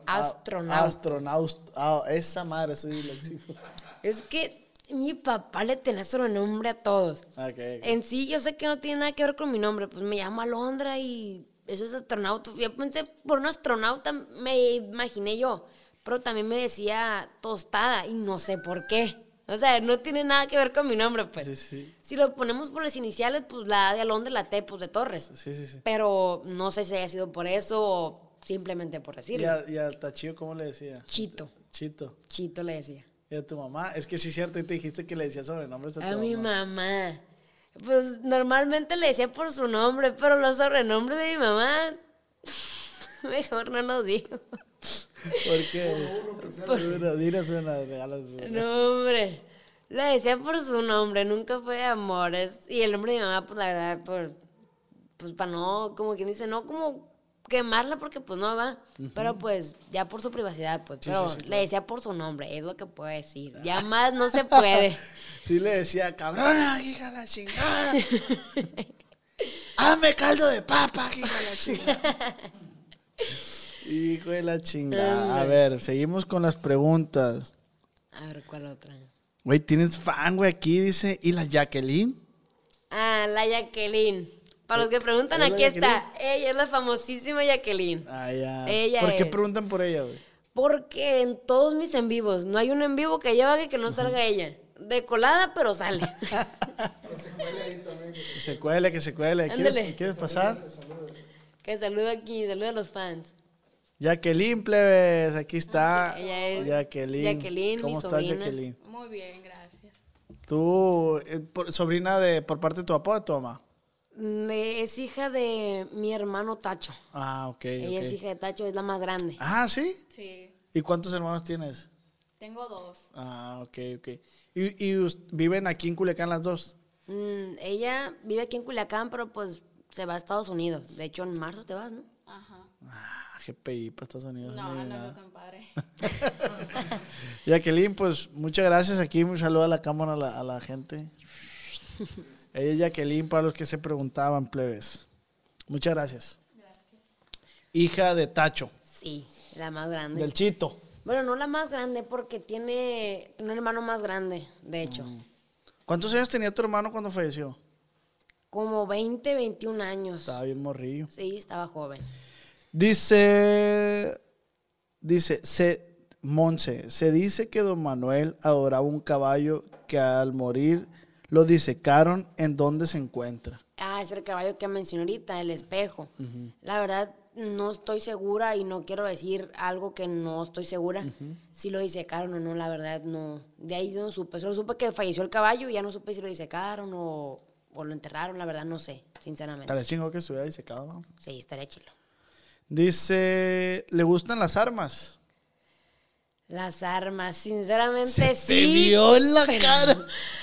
Astronauta. Astronauta. Ah, esa madre, soy disléxico. Es que mi papá le tenía sobrenombre a todos. En sí, yo sé que no tiene nada que ver con mi nombre. Pues me llamo Alondra y eso es astronauta. Yo pensé por un astronauta, me imaginé yo. Pero también me decía tostada y no sé por qué. O sea, no tiene nada que ver con mi nombre, pues. Sí, sí. Si lo ponemos por las iniciales, pues la A de Alondra y la T, pues de Torres. Sí, sí, sí. Pero no sé si haya sido por eso o simplemente por ¿Y, decirlo. a- y al tachillo cómo le decía? Chito. Chito. Chito le decía. ¿Y a tu mamá? Es que sí es cierto, y te dijiste que le decía sobrenombres a tu A mi mamá. Pues normalmente le decía por su nombre, pero los sobrenombres de mi mamá, mejor no los digo. ¿Por qué? Una. No, hombre. Le decía por su nombre, nunca fue de amores. Y el nombre de mi mamá, pues la verdad, por, pues para no, como quien dice, no como quemarla porque pues no va. Pero pues ya por su privacidad, pues. Sí, pero sí, sí, le claro. decía por su nombre, es lo que puedo decir. Ya más no se puede. Sí le decía, cabrona, hija la chingada. Hazme caldo de papa, hija la chingada. Hijo de la chingada. A ver, seguimos con las preguntas. A ver, ¿cuál otra? Güey, tienes fan, güey, aquí dice. ¿Y la Jacqueline? Ah, la Jacqueline. Para los que preguntan, ¿Es la aquí está. Ella es la famosísima Jacqueline. Ah, ya. Ella ¿Por qué es. preguntan por ella, güey? Porque en todos mis en vivos, no hay un en vivo que lleva que no salga ella. De colada, pero sale. Que se cuele, que se cuele. ¿Quieres, Ándale. ¿Quieres pasar? que saluda aquí, saluda a los fans. Jacqueline, plebes, aquí está. Ella es Jacqueline. Jacqueline, ¿Cómo mi estás, sobrina. Jacqueline? Muy bien, gracias. ¿Tú, eh, por- sobrina de, por parte de tu papá o de tu mamá? Mm, Es hija de mi hermano Tacho. Ah, ok. Ella es hija de Tacho, es la más grande. Ah, ¿sí? Sí, ¿Y cuántos hermanos tienes? tengo dos. Ah, ok, ok. ¿Y, y viven aquí en Culiacán las dos? Mm, ella vive aquí en Culiacán, pero pues se va a Estados Unidos. De hecho, en marzo te vas, ¿no? Ajá. Ah, GPI para Estados Unidos. No, no nada. está tan padre. Jacqueline, pues muchas gracias. Aquí un saludo a la cámara, a la, a la gente. Ella es Jacqueline, para los que se preguntaban, plebes. Muchas gracias. Hija de Tacho, Sí, la más grande. del Chito. Bueno, no la más grande porque tiene un hermano más grande, de hecho. Mm. ¿Cuántos años tenía tu hermano cuando falleció? Como 20, 21 años. Estaba bien morrillo. Sí, estaba joven. Dice, dice, se, Monse, se dice que don Manuel adoraba un caballo que al morir lo disecaron en donde se encuentra. Ah, es el caballo que mencioné ahorita, el espejo. La verdad, no estoy segura y no quiero decir algo que no estoy segura. Si lo disecaron o no, la verdad, no. De ahí no supe. Solo supe que falleció el caballo y ya no supe si lo disecaron o, o lo enterraron. La verdad, no sé, sinceramente. Estaría chingo que estuviera disecado. ¿no? Sí, estaría chilo. Dice, ¿le gustan las armas? Las armas, sinceramente Se te sí. vio en la pero- cara.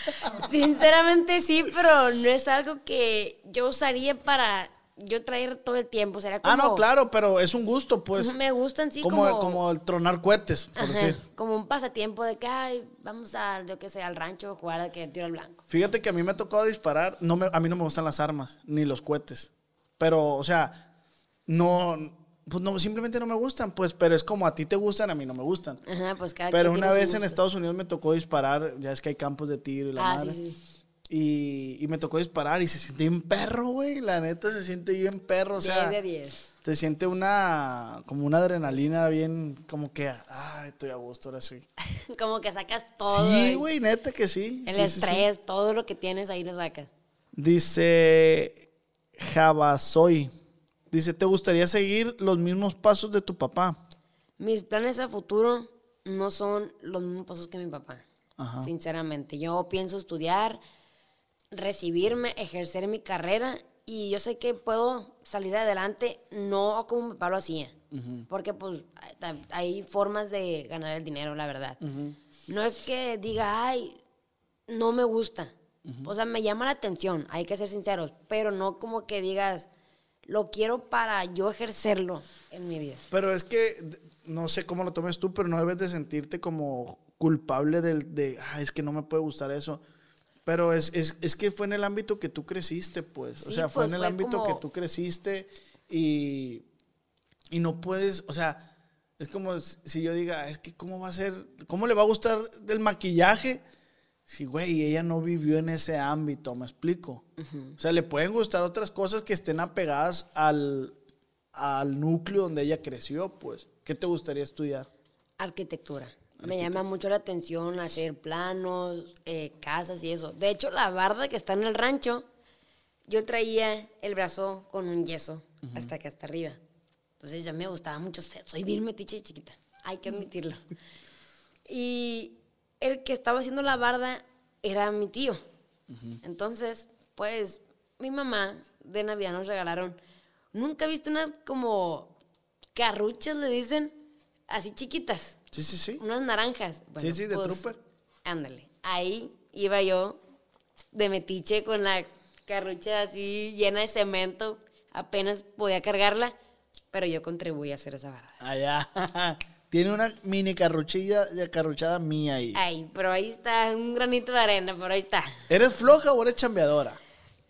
Sinceramente sí, pero no es algo que yo usaría para yo traer todo el tiempo. Sería como, Ah, no, claro, pero es un gusto, pues. Me gustan, sí, como, como- como el tronar cohetes, por Ajá, decir. como un pasatiempo de que, ay, vamos a, yo qué sé, al rancho a jugar a que tiro al blanco. Fíjate que a mí me ha tocado disparar. No me, a mí no me gustan las armas, ni los cohetes. Pero, o sea, no, pues no, simplemente no me gustan, pues, pero es como a ti te gustan, a mí no me gustan. Ajá, pues cada Pero quien una tiene su vez en. Estados Unidos me tocó disparar, ya es que hay campos de tiro y la Ah, madre. sí, sí. Y, y me tocó disparar y se siente bien perro, güey. La neta se siente bien perro, o sea. 10 de 10. Se siente una, como una adrenalina bien, como que, ay, estoy a gusto ahora sí. Como que sacas todo. sí, güey, neta que sí. El Sí, sí, sí. estrés, todo lo que tienes ahí lo sacas. Dice Javasoy. Dice, ¿te gustaría seguir los mismos pasos de tu papá? Mis planes a futuro no son los mismos pasos que mi papá. Ajá. Sinceramente, yo pienso estudiar, recibirme, ejercer mi carrera y yo sé que puedo salir adelante no como mi papá lo hacía. Porque pues hay- formas de ganar el dinero, la verdad. No es que diga, ay, no me gusta. O sea, me llama la atención, hay que ser sinceros, pero no como que digas, lo quiero para yo ejercerlo en mi vida. Pero es que, no sé cómo lo tomes tú, pero no debes de sentirte como, culpable del, de, "Ah, es que no me puede gustar eso. Pero es, es, es que fue en el ámbito que tú creciste, pues. o sea, fue pues, en el fue ámbito como- que tú creciste y, y no puedes, o sea, es como si yo diga, es que cómo va a ser, cómo le va a gustar del maquillaje si, güey, ella no vivió en ese ámbito, ¿me explico? O sea, le pueden gustar otras cosas que estén apegadas al, al núcleo donde ella creció, pues. ¿Qué te gustaría estudiar? Arquitectura. Me llama mucho la atención hacer planos, eh, casas y eso. De hecho, la barda que está en el rancho, yo traía el brazo con un yeso hasta que hasta arriba. Entonces ya me gustaba mucho. Soy bien metiche chiquita. Hay que admitirlo. Y el que estaba haciendo la barda era mi tío. Entonces, pues, mi mamá de Navidad nos regalaron. Nunca he visto unas como carruchas, le dicen, así chiquitas. Sí, sí, sí. Unas naranjas. Sí, sí, de trooper. Ándale. Ahí iba yo de metiche con la carrucha así llena de cemento. Apenas podía cargarla, pero yo contribuí a hacer esa barda. Allá. Tiene una mini carruchilla, carruchada mía ahí. Ay, pero ahí está, un granito de arena, pero ahí está. ¿Eres floja o eres chambeadora?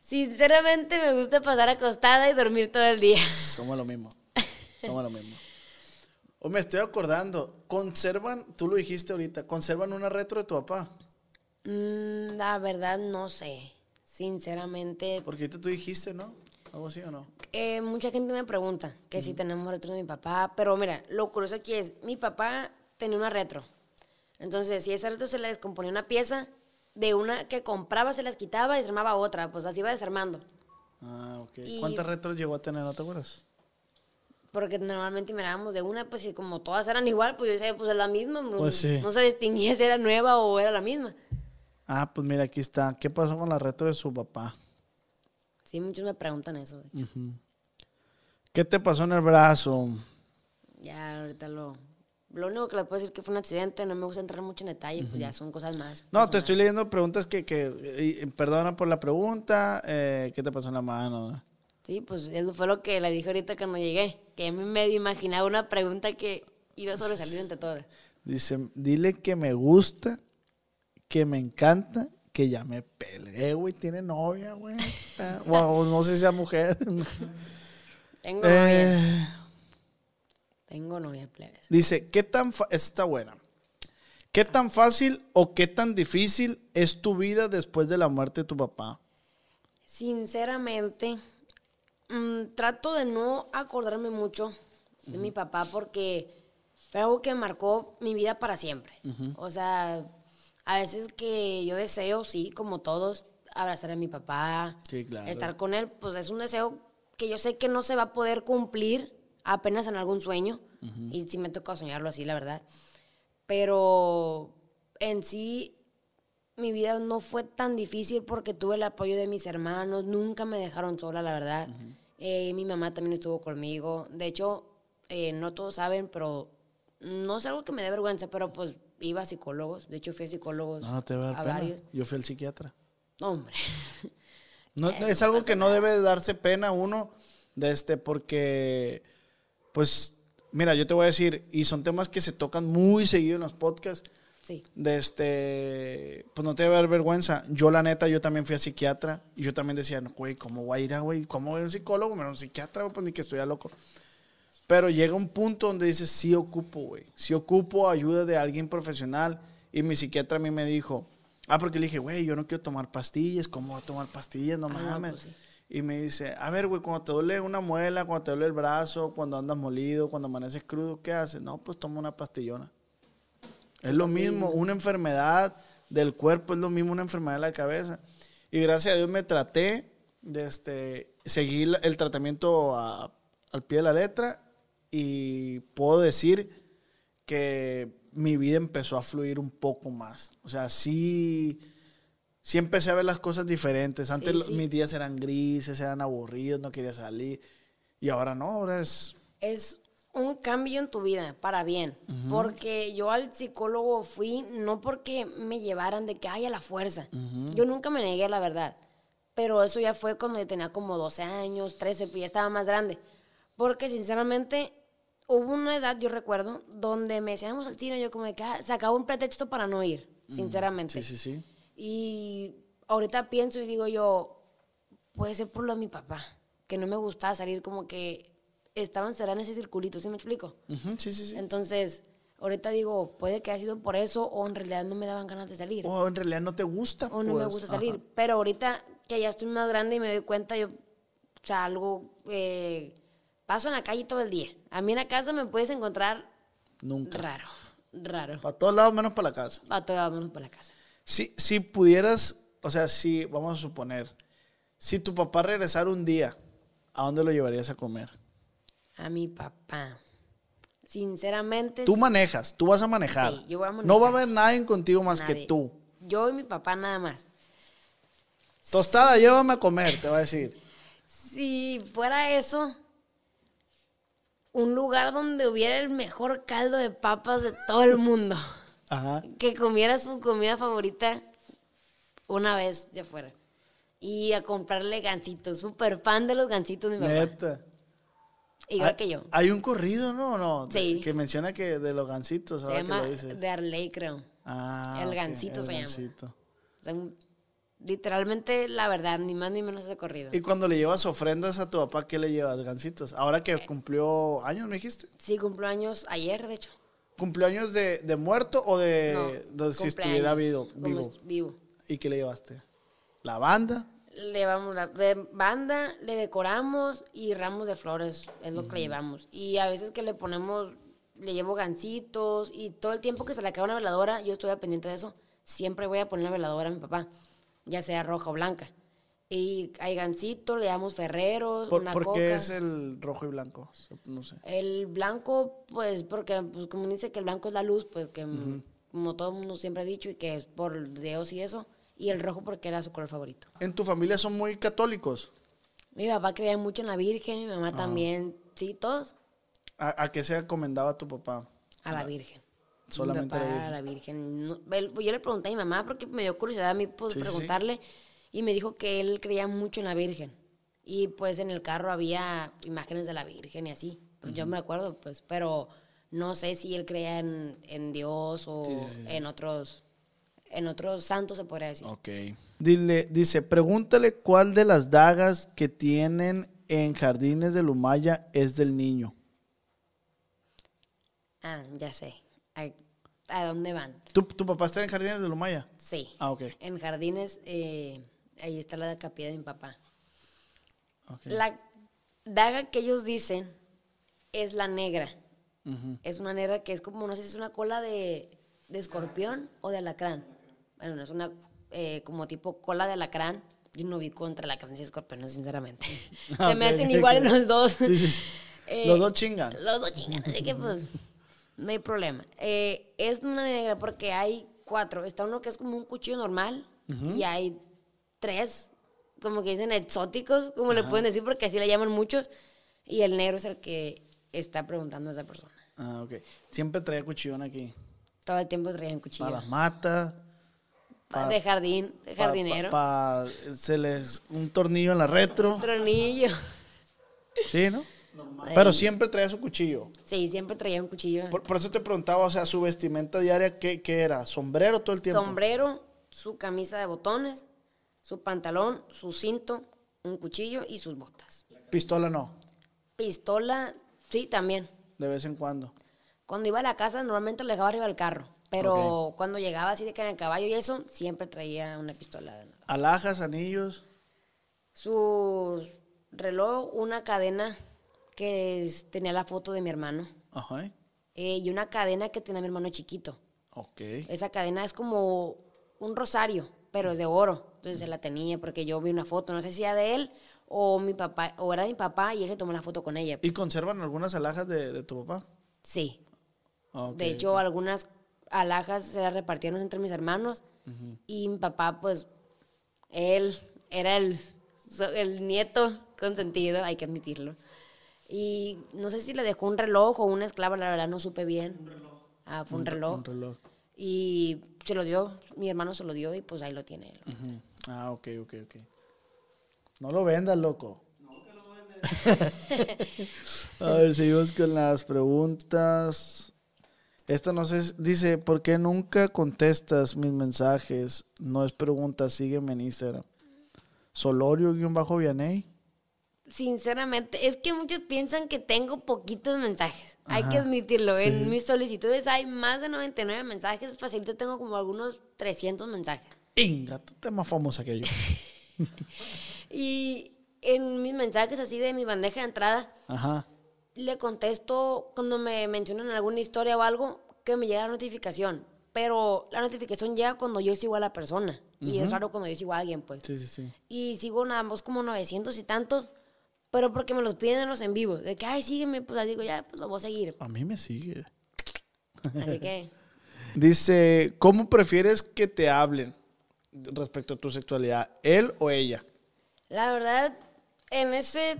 Sinceramente me gusta pasar acostada y dormir todo el día. Somos lo mismo. Somos lo mismo. O me estoy acordando, conservan, tú lo dijiste ahorita, conservan una retro de tu papá. Mm, la verdad no sé. Sinceramente, Porque ahorita tú dijiste, ¿no? Algo así o no. Eh, mucha gente me pregunta que si tenemos retro de mi papá, pero mira, lo curioso aquí es, mi papá tenía una retro. Entonces, si esa retro se le descomponía una pieza, de una que compraba se las quitaba y desarmaba otra, pues las iba desarmando. Ah, ok. Y- ¿Cuántas retros llegó a tener, no te acuerdas? Porque normalmente mirábamos de una, pues y como todas eran igual, pues yo decía, pues es la misma. no- Pues sí. No se distinguía si era nueva o era la misma. Ah, pues mira, aquí está. ¿Qué pasó con la retro de su papá? Sí, muchos me preguntan eso. de hecho. ¿Qué te pasó en el brazo? Ya ahorita lo... Lo único que le puedo decir que fue un accidente, no me gusta entrar mucho en detalle, pues ya son cosas más. No, te estoy leyendo preguntas que, que y perdona por la pregunta. eh, ¿Qué te pasó en la mano? Sí, pues eso fue lo que le dije ahorita cuando llegué, que me medio imaginaba una pregunta que iba a sobresalir entre todas. Dice, dile que me gusta, que me encanta, que ya me pele. Eh, güey, tiene novia, güey. O no sé si sea mujer. Tengo novia, Eh, tengo novia, plebes. dice, ¿qué tan está buena? ¿Qué tan fácil o qué tan difícil es tu vida después de la muerte de tu papá? Sinceramente, mm, trato de no acordarme mucho de mi papá porque fue algo que marcó mi vida para siempre. O sea, a veces que yo deseo, sí, como todos, abrazar a mi papá, Sí, claro. estar con él, pues es un deseo que yo sé que no se va a poder cumplir apenas en algún sueño. Y sí me toca soñarlo así, la verdad. Pero en sí, mi vida no fue tan difícil porque tuve el apoyo de mis hermanos, nunca me dejaron sola, la verdad. Eh, mi mamá también estuvo conmigo. De hecho, eh, no todos saben, pero no es algo que me dé vergüenza, pero pues iba a psicólogos. De hecho, fui a psicólogos No, no te va a a dar pena. varios. Yo fui al psiquiatra. No, hombre. No, Eh, es algo que no nada. debe de darse pena a uno, de este, porque, pues, mira, yo te voy a decir, y son temas que se tocan muy seguido en los podcasts, Sí. de este, pues no te debe dar vergüenza. Yo, la neta, yo también fui a psiquiatra, y yo también decía, güey, ¿cómo voy a ir a, güey? ¿Cómo voy a un psicólogo? Pero un psiquiatra, pues ni que estuviera loco. Pero llega un punto donde dices, sí ocupo, güey. Sí ocupo ayuda de alguien profesional. Y mi psiquiatra a mí me dijo, ah, porque le dije, güey, yo no quiero tomar pastillas. ¿Cómo voy a tomar pastillas? No Ah, mames. pues sí. Y me dice, a ver, güey, cuando te duele una muela, cuando te duele el brazo, cuando andas molido, cuando amaneces crudo, ¿qué haces? No, pues toma una pastillona. Es lo mismo, una enfermedad del cuerpo es lo mismo una enfermedad de la cabeza. Y gracias a Dios me traté, de este, seguí el tratamiento a- al pie de la letra y puedo decir que mi vida empezó a fluir un poco más. O sea, sí, sí empecé a ver las cosas diferentes. Antes Sí, lo- sí. mis días eran grises, eran aburridos, no quería salir. Y ahora no, ahora es... es un cambio en tu vida para bien. Porque yo al psicólogo fui no porque me llevaran de que hay a la fuerza. Yo nunca me negué, la verdad. Pero eso ya fue cuando yo tenía como 12 años, 13, pues ya estaba más grande. Porque sinceramente hubo una edad, yo recuerdo, donde me decíamos al cine, yo como de que ah, sacaba un pretexto para no ir, sinceramente. Sí, sí, sí. Y ahorita pienso y digo yo, puede ser por lo de mi papá, que no me gustaba salir como que estaba encerrada en ese circulito, ¿sí me explico? Sí, sí, sí. Entonces, ahorita digo, puede que haya sido por eso o en realidad no me daban ganas de salir. O en realidad no te gusta. o no me pues. gusta Ajá. salir. Pero ahorita que ya estoy más grande y me doy cuenta, yo salgo, eh, paso en la calle todo el día. A mí en la casa me puedes encontrar Nunca. raro, raro. Para todos lados menos para la casa. A todos menos por la casa. Si, si pudieras, o sea, si, vamos a suponer, si tu papá regresara un día, ¿a dónde lo llevarías a comer? A mi papá. Sinceramente. Tú manejas, tú vas a manejar. Sí, yo voy a No va a haber nadie contigo más que tú. Yo y mi papá nada más. Tostada, llévame a comer, te va a decir. Si fuera eso, un lugar donde hubiera el mejor caldo de papas de todo el mundo. Ajá. que comiera su comida favorita una vez ya fuera. Y a comprarle gancitos. Súper fan de los gancitos de mi papá. Neta. Igual Hay- que yo. Hay un corrido, ¿no? no Sí. Que menciona que de los gancitos, Se ahora llama que lo dices. de Arley, creo. Ah, El el se llama. O sea, literalmente, la verdad, ni más ni menos de corrido. Y cuando le llevas ofrendas a tu papá, ¿qué le llevas? Gancitos. Ahora que cumplió años, ¿me dijiste? Sí, cumplo años ayer, de hecho. ¿Cumpleaños de, de muerto o de, No, de si estuviera vivo? vivo? vivo. ¿Y qué le llevaste? ¿La banda? Le llevamos la banda, le decoramos y ramos de flores, es lo que le llevamos. Y a veces que le ponemos, le llevo gancitos y todo el tiempo que se le acaba una veladora, yo estoy pendiente de eso, siempre voy a poner la veladora a mi papá, ya sea roja o blanca. Y hay gancitos, le damos ferreros, ¿Por, una por coca. qué es el rojo y blanco? No sé. El blanco, pues, porque, pues, como dice que el blanco es la luz, pues, que mm, como todo el mundo siempre ha dicho y que es por Dios y eso. Y el rojo porque era su color favorito. ¿En tu familia son muy católicos? Mi papá creía mucho en la Virgen, mi Ah. mamá también, sí, todos ¿A, a qué se encomendaba tu papá? a la Virgen. Solamente a mi la papá Virgen. a la Virgen. No, él- pues, yo le pregunté a mi mamá porque me dio curiosidad a mí pues, Sí, sí, sí. preguntarle y me dijo que él creía mucho en la Virgen. Y pues en el carro había imágenes de la Virgen y así. Pues yo me acuerdo, pues, pero no sé si él creía en, en Dios o sí. en otros en otros santos se podría decir. Ok. Dile, dice, pregúntale cuál de las dagas que tienen en Jardines de Lumaya es del niño. Ah, ya sé. ¿A, a dónde van? ¿Tu, tu papá está en Jardines de Lumaya? Sí. Ah, ok. En jardines, eh, ahí está la capilla de mi papá. ok. La daga que ellos dicen es la negra. Es una negra que es como, no sé si es una cola de, de escorpión o de alacrán. Bueno, no es una eh, como tipo cola de alacrán. Yo no vi contra alacrán y escorpión, sinceramente. Ah, Se me ok, hacen ok. iguales los dos. Sí, sí, sí. Eh, Los dos chingan. Los dos chingan, así que pues no hay problema. Eh, es una negra porque hay cuatro. Está uno que es como un cuchillo normal y hay tres, como que dicen exóticos, como le pueden decir porque así le llaman muchos. Y el negro es el que está preguntando a esa persona. Ah, ok. Siempre traía cuchillón aquí. Todo el tiempo traían cuchillo. Para las matas. Pa- de jardín, de jardinero. pa- pa- se les un tornillo en la retro. Tronillo. Sí, ¿no? Pero siempre traía su cuchillo. Sí, siempre traía un cuchillo. Por, por eso te preguntaba, o sea, su vestimenta diaria, ¿qué, qué era? ¿Sombrero todo el tiempo? sombrero, su camisa de botones, su pantalón, su cinto, un cuchillo y sus botas. Pistola no, Pistola, sí, también. de vez en cuando. Cuando iba a la casa normalmente lo dejaba arriba del carro, pero cuando llegaba así de que en el caballo y eso, siempre traía una pistola. Alhajas, anillos. Su reloj, una cadena que tenía la foto de mi hermano Ajá. eh, y una cadena que tenía mi hermano chiquito. Ok. Esa cadena es como un rosario, pero es de oro. Entonces se la tenía porque yo vi una foto, no sé si era de él o mi papá, o era mi papá y él se tomó la foto con ella. ¿Y conservan algunas alhajas de, de tu papá? Sí. Ah, ok, de hecho, algunas alhajas se las repartieron entre mis hermanos y mi papá, pues, él era el, el nieto consentido, hay que admitirlo. Y no sé si le dejó un reloj o una esclava, la verdad no supe bien. Ah, fue un, reloj. Un reloj. Y se lo dio, mi hermano se lo dio y pues ahí lo tiene él. Ujú. Ah, ok, ok, ok. No lo vendas, loco. A ver, seguimos con las preguntas. Esta no sé, dice, ¿por qué nunca contestas mis mensajes? No es pregunta, sígueme en Instagram. Solorio-Vianey. Sinceramente, es que muchos piensan que tengo poquitos mensajes. Hay que admitirlo. sí. En mis solicitudes hay más de 99 mensajes. Facilito tengo como algunos 300 mensajes. Inga, tú te más famosa que yo. Y en mis mensajes así de mi bandeja de entrada, Ajá. Le contesto cuando me mencionan alguna historia o algo que me llega la notificación. Pero la notificación llega cuando yo sigo a la persona. Y es raro cuando yo sigo a alguien, pues. Sí, sí, sí. Y sigo nada más como 900 y tantos, pero porque me los piden en los en vivo. De que, ay, sígueme, pues digo, ya, pues lo voy a seguir. A mí me sigue. Así que, Dice, ¿cómo prefieres que te hablen respecto a tu sexualidad? ¿Él o ella? la verdad, en ese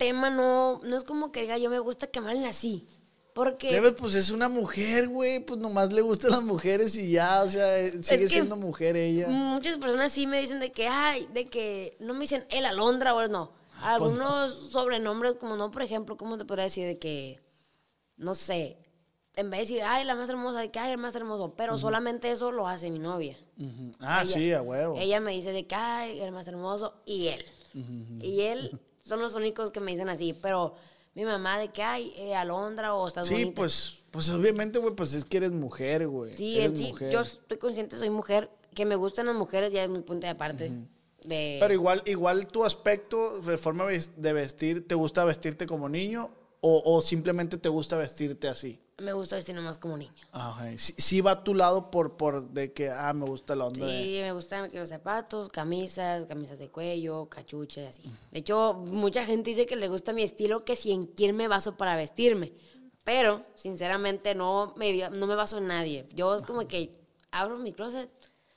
tema no, no es como que diga, yo me gusta que me así. Porque Debes, pues es una mujer, güey, pues nomás le gustan las mujeres y ya, o sea, eh, sigue siendo mujer ella. muchas personas sí me dicen de que, ay, de que no me dicen el alondra o no. Algunos sobrenombres, como no, por ejemplo, ¿cómo te podría decir? De que, no sé, en vez de decir, ay, la más hermosa, de que, ay, el más hermoso, pero solamente eso lo hace mi novia. Ah, Ella- sí, a huevo. Ella me dice de que, ay, el más hermoso, y él. Y él son los únicos que me dicen así, pero mi mamá de que, ay, eh, alondra o estás Sí, bonita. pues, pues obviamente, güey, pues es que eres mujer, güey. Sí, eres sí, mujer. yo estoy consciente, soy mujer, que me gustan las mujeres, ya es mi punto de aparte. de, Pero igual, igual tu aspecto, de forma de vestir, ¿te gusta vestirte como niño o, o simplemente te gusta vestirte así? me gusta vestir nomás como niño. Ah, ok. sí, sí va a tu lado por, por de que, ah, me gusta la onda de... Sí, me gustan los zapatos, camisas, camisas de cuello, cachucha y así. De hecho, mucha gente dice que le gusta mi estilo, que si en quién me baso para vestirme. Pero, sinceramente, no me, no me baso en nadie. Yo es como que abro mi closet,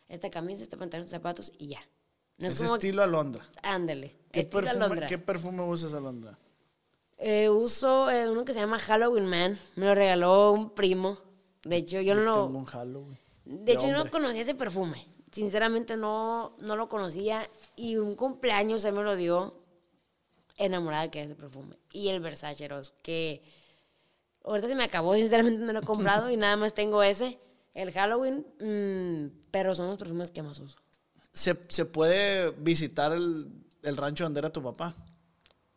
esta camisa, este pantalón, estos zapatos y ya. No es como estilo Alondra. Ándale. ¿Qué perfume. ¿Qué perfume usas, Alondra? Eh, uso eh, uno que se llama Halloween Man. Me lo regaló un primo. De hecho, yo no lo... un Halloween. De hecho, yo no conocía ese perfume. Sinceramente, no, no lo conocía. Y un cumpleaños él me lo dio enamorada que de ese perfume. Y el Versace Rose, que ahorita se me acabó, sinceramente no lo he comprado y nada más tengo ese. El Halloween, mm, pero son los perfumes que más uso. ¿Se, se puede visitar el, el rancho donde era tu papá?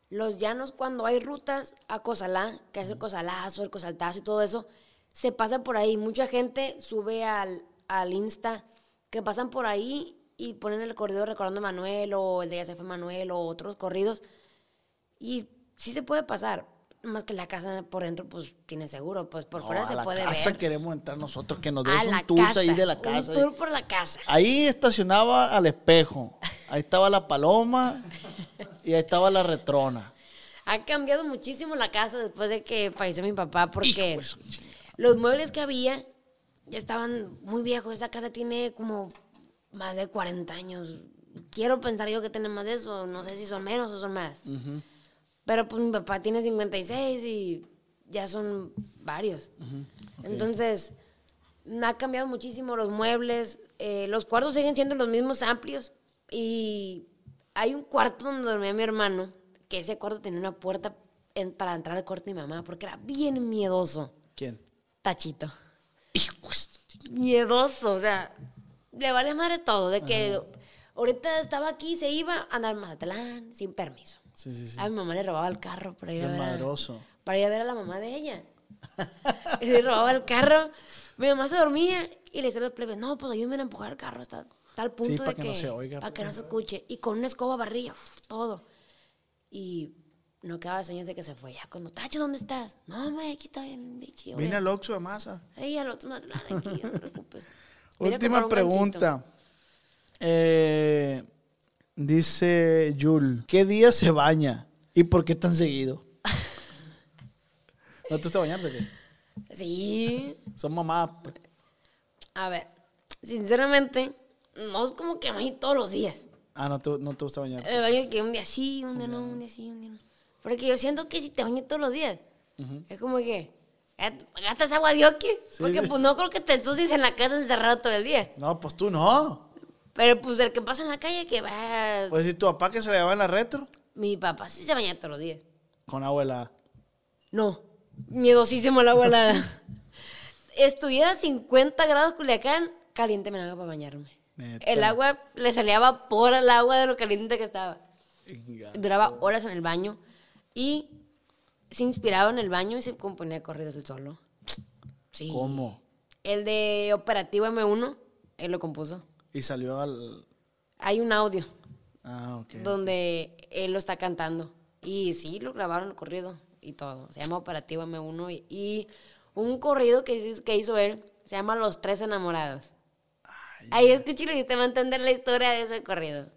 Los llanos, cuando hay rutas a Cozalá, que es el Cozalazo, el Cozaltazo y todo eso, se pasa por ahí. Mucha gente sube al, al Insta que pasan por ahí y ponen el corrido recordando a Manuel o el de Ya se fue Manuel o otros corridos. Y sí se puede pasar. Más que la casa por dentro, pues tiene seguro. Pues por No, fuera a se la puede casa ver. queremos entrar nosotros, que nos des un tour casa. ahí de la casa. Un tour por la casa. Ahí estacionaba al espejo. Ahí estaba la paloma y ahí estaba la retrona. Ha cambiado muchísimo la casa después de que falleció mi papá porque los muebles que había ya estaban muy viejos. Esa casa tiene como más de 40 años. Quiero pensar yo que tiene más de eso. No sé si son menos o son más. Pero pues mi papá tiene 56 y ya son varios. Entonces, ha cambiado muchísimo los muebles. eh, los cuartos siguen siendo los mismos amplios. Y hay un cuarto donde dormía mi hermano, que ese cuarto tenía una puerta en- para entrar al cuarto de mi mamá, porque era bien miedoso. ¿Quién? Tachito. Miedoso, o sea, le vale madre todo. De que ahorita estaba aquí, se iba a andar en Mazatlán sin permiso. Sí, sí, sí. A mi mamá le robaba el carro para ir, a ver a, para ir a ver a la mamá de ella. y le robaba el carro. Mi mamá se dormía y le decía a los plebes, no, pues ayúdenme a empujar el carro hasta tal punto para de que que, no se oiga. Para que no se escuche. Y con una escoba barrilla, uf, todo. Y no quedaba señas de que se fue. Ya cuando, Tacho, ¿dónde estás? No, güey, aquí estoy en bichi. Vine al Oxxo de masa. Ey, al otro Mazatlán, aquí, no te preocupes. Última pregunta. Eh, dice Yul, ¿qué día se baña? ¿Y por qué tan seguido? ¿No te gusta bañarte? qué? Sí. Son mamás. pues. A ver, sinceramente, no es como que baño todos los días. Ah, no te, no te gusta bañarte. Me baño que un día sí, un día no, un día sí, un día no. Porque yo siento que si te bañas todos los días, es como que "Gast- gastas agua de oque. Porque pues no creo que te ensucies en la casa encerrado todo el día. No, pues tú no. Pero pues el que pasa en la calle que va... Pues si tu papá que se le llevaba en la retro. Mi papá sí se baña todos los días. Con abuela. No, miedosísimo el agua helada. Estuviera a 50 grados Culiacán, caliente me haga para bañarme. Neta. El agua, le salía vapor al agua de lo caliente que estaba. Inga. Duraba horas en el baño y se inspiraba en el baño y se componía corridos él solo. Sí. ¿Cómo? El de Operativo M1, él lo compuso. Y salió al. Hay un audio Ah, ok. donde él lo está cantando. Y sí, lo grabaron el corrido y todo. Se llama Operativo M1 y, y un corrido que, hizo- que hizo él se llama Los Tres Enamorados. Ahí escúchalo y usted va a entender la historia de ese corrido.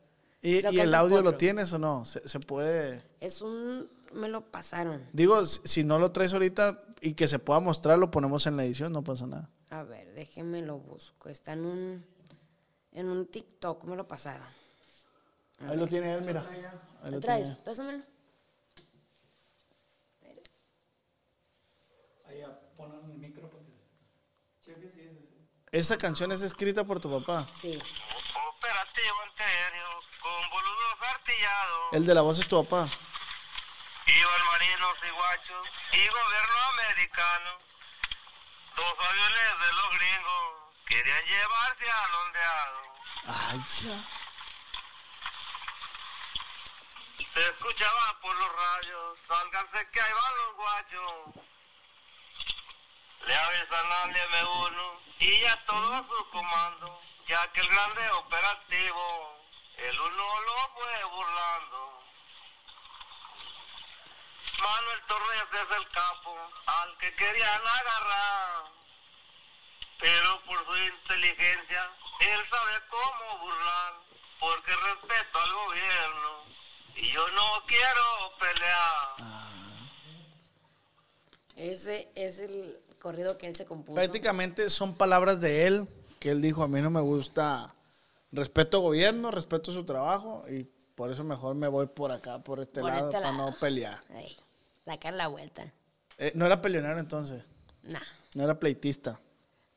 ¿Y, y el audio lo tienes o no? ¿Se, se puede...? Es un... me lo pasaron. Digo, si no lo traes ahorita y que se pueda mostrar, lo ponemos en la edición, no pasa nada. A ver, déjeme lo busco. Está en un... en un TikTok, me lo pasaron. Ahí lo tiene él, mira. Ahí ¿Lo traes? tiene. Pásamelo. Esa canción es escrita por tu papá. Sí. Operativo entero, con boludos artillados, El de la voz es tu papá. iban marinos y guachos y gobierno americano. Dos aviones de los gringos querían llevarse al ondeado. Ay, ya. Se escuchaba por los rayos, sálganse que ahí van los guachos. Le avisan al M1 y ya todo a su comando, ya que el grande operativo, el uno lo fue burlando. Manuel Torres es el capo, al que querían agarrar. Pero por su inteligencia, él sabe cómo burlar, porque respeto al gobierno. Y yo no quiero pelear. Ese es el corrido que él se compuso. Prácticamente son palabras de él, que él dijo, a mí no me gusta, respeto gobierno, respeto su trabajo y por eso mejor me voy por acá, por este Por lado, este para lado. no pelear. Ay, sacar la vuelta. Eh, no era peleonero entonces, Nah. no era pleitista.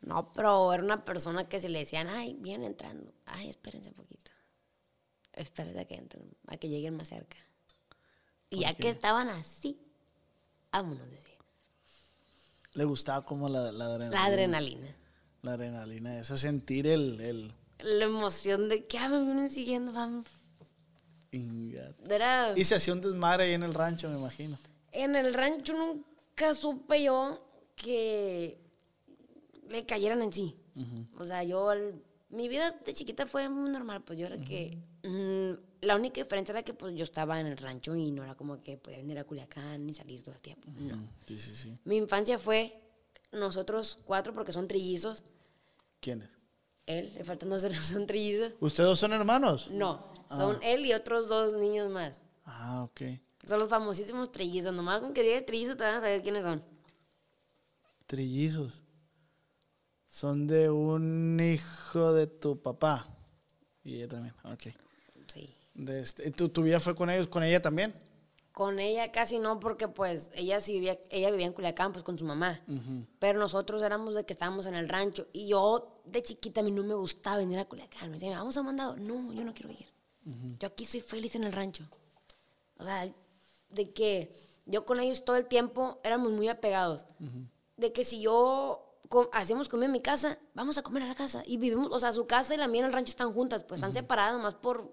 No, pero era una persona que si le decían, ay, vienen entrando. Ay, espérense un poquito. Espérense a que entren, a que lleguen más cerca. Y ya que estaban así, vámonos, decía. Le gustaba como la, la adrenalina. La adrenalina. La adrenalina, ese sentir el... el La emoción de que ah, me vienen siguiendo, vamos. Era, y se hacía un desmadre ahí en el rancho, me imagino. en el rancho nunca supe yo que le cayeran en sí. O sea, yo, mi vida de chiquita fue muy normal, pues yo era que, mm, la única diferencia era que pues yo estaba en el rancho y no era como que podía venir a Culiacán ni salir todo el tiempo, no. Sí, sí, sí. Mi infancia fue nosotros cuatro porque son trillizos, ¿Quiénes? él, le faltan dos, son trillizos. ¿Ustedes dos son hermanos? No, son él y otros dos niños más. Ah, ok. Son los famosísimos trillizos, nomás con que diga trillizo te van a saber quiénes son. Trillizos. Son de un hijo de tu papá. Y ella también, ok. De este, ¿tu, ¿Tu vida fue con ellos, con ella también? Con ella casi no, porque pues ella sí vivía, ella vivía en Culiacán, pues con su mamá. Pero nosotros éramos de que estábamos en el rancho. Y yo de chiquita a mí no me gustaba venir a Culiacán. Me decían, vamos a mandado. No, yo no quiero ir. Yo aquí soy feliz en el rancho. O sea, de que yo con ellos todo el tiempo éramos muy apegados. De que si yo co- hacíamos comida en mi casa, vamos a comer a la casa. Y vivimos, o sea, su casa y la mía en el rancho están juntas, pues están separadas más por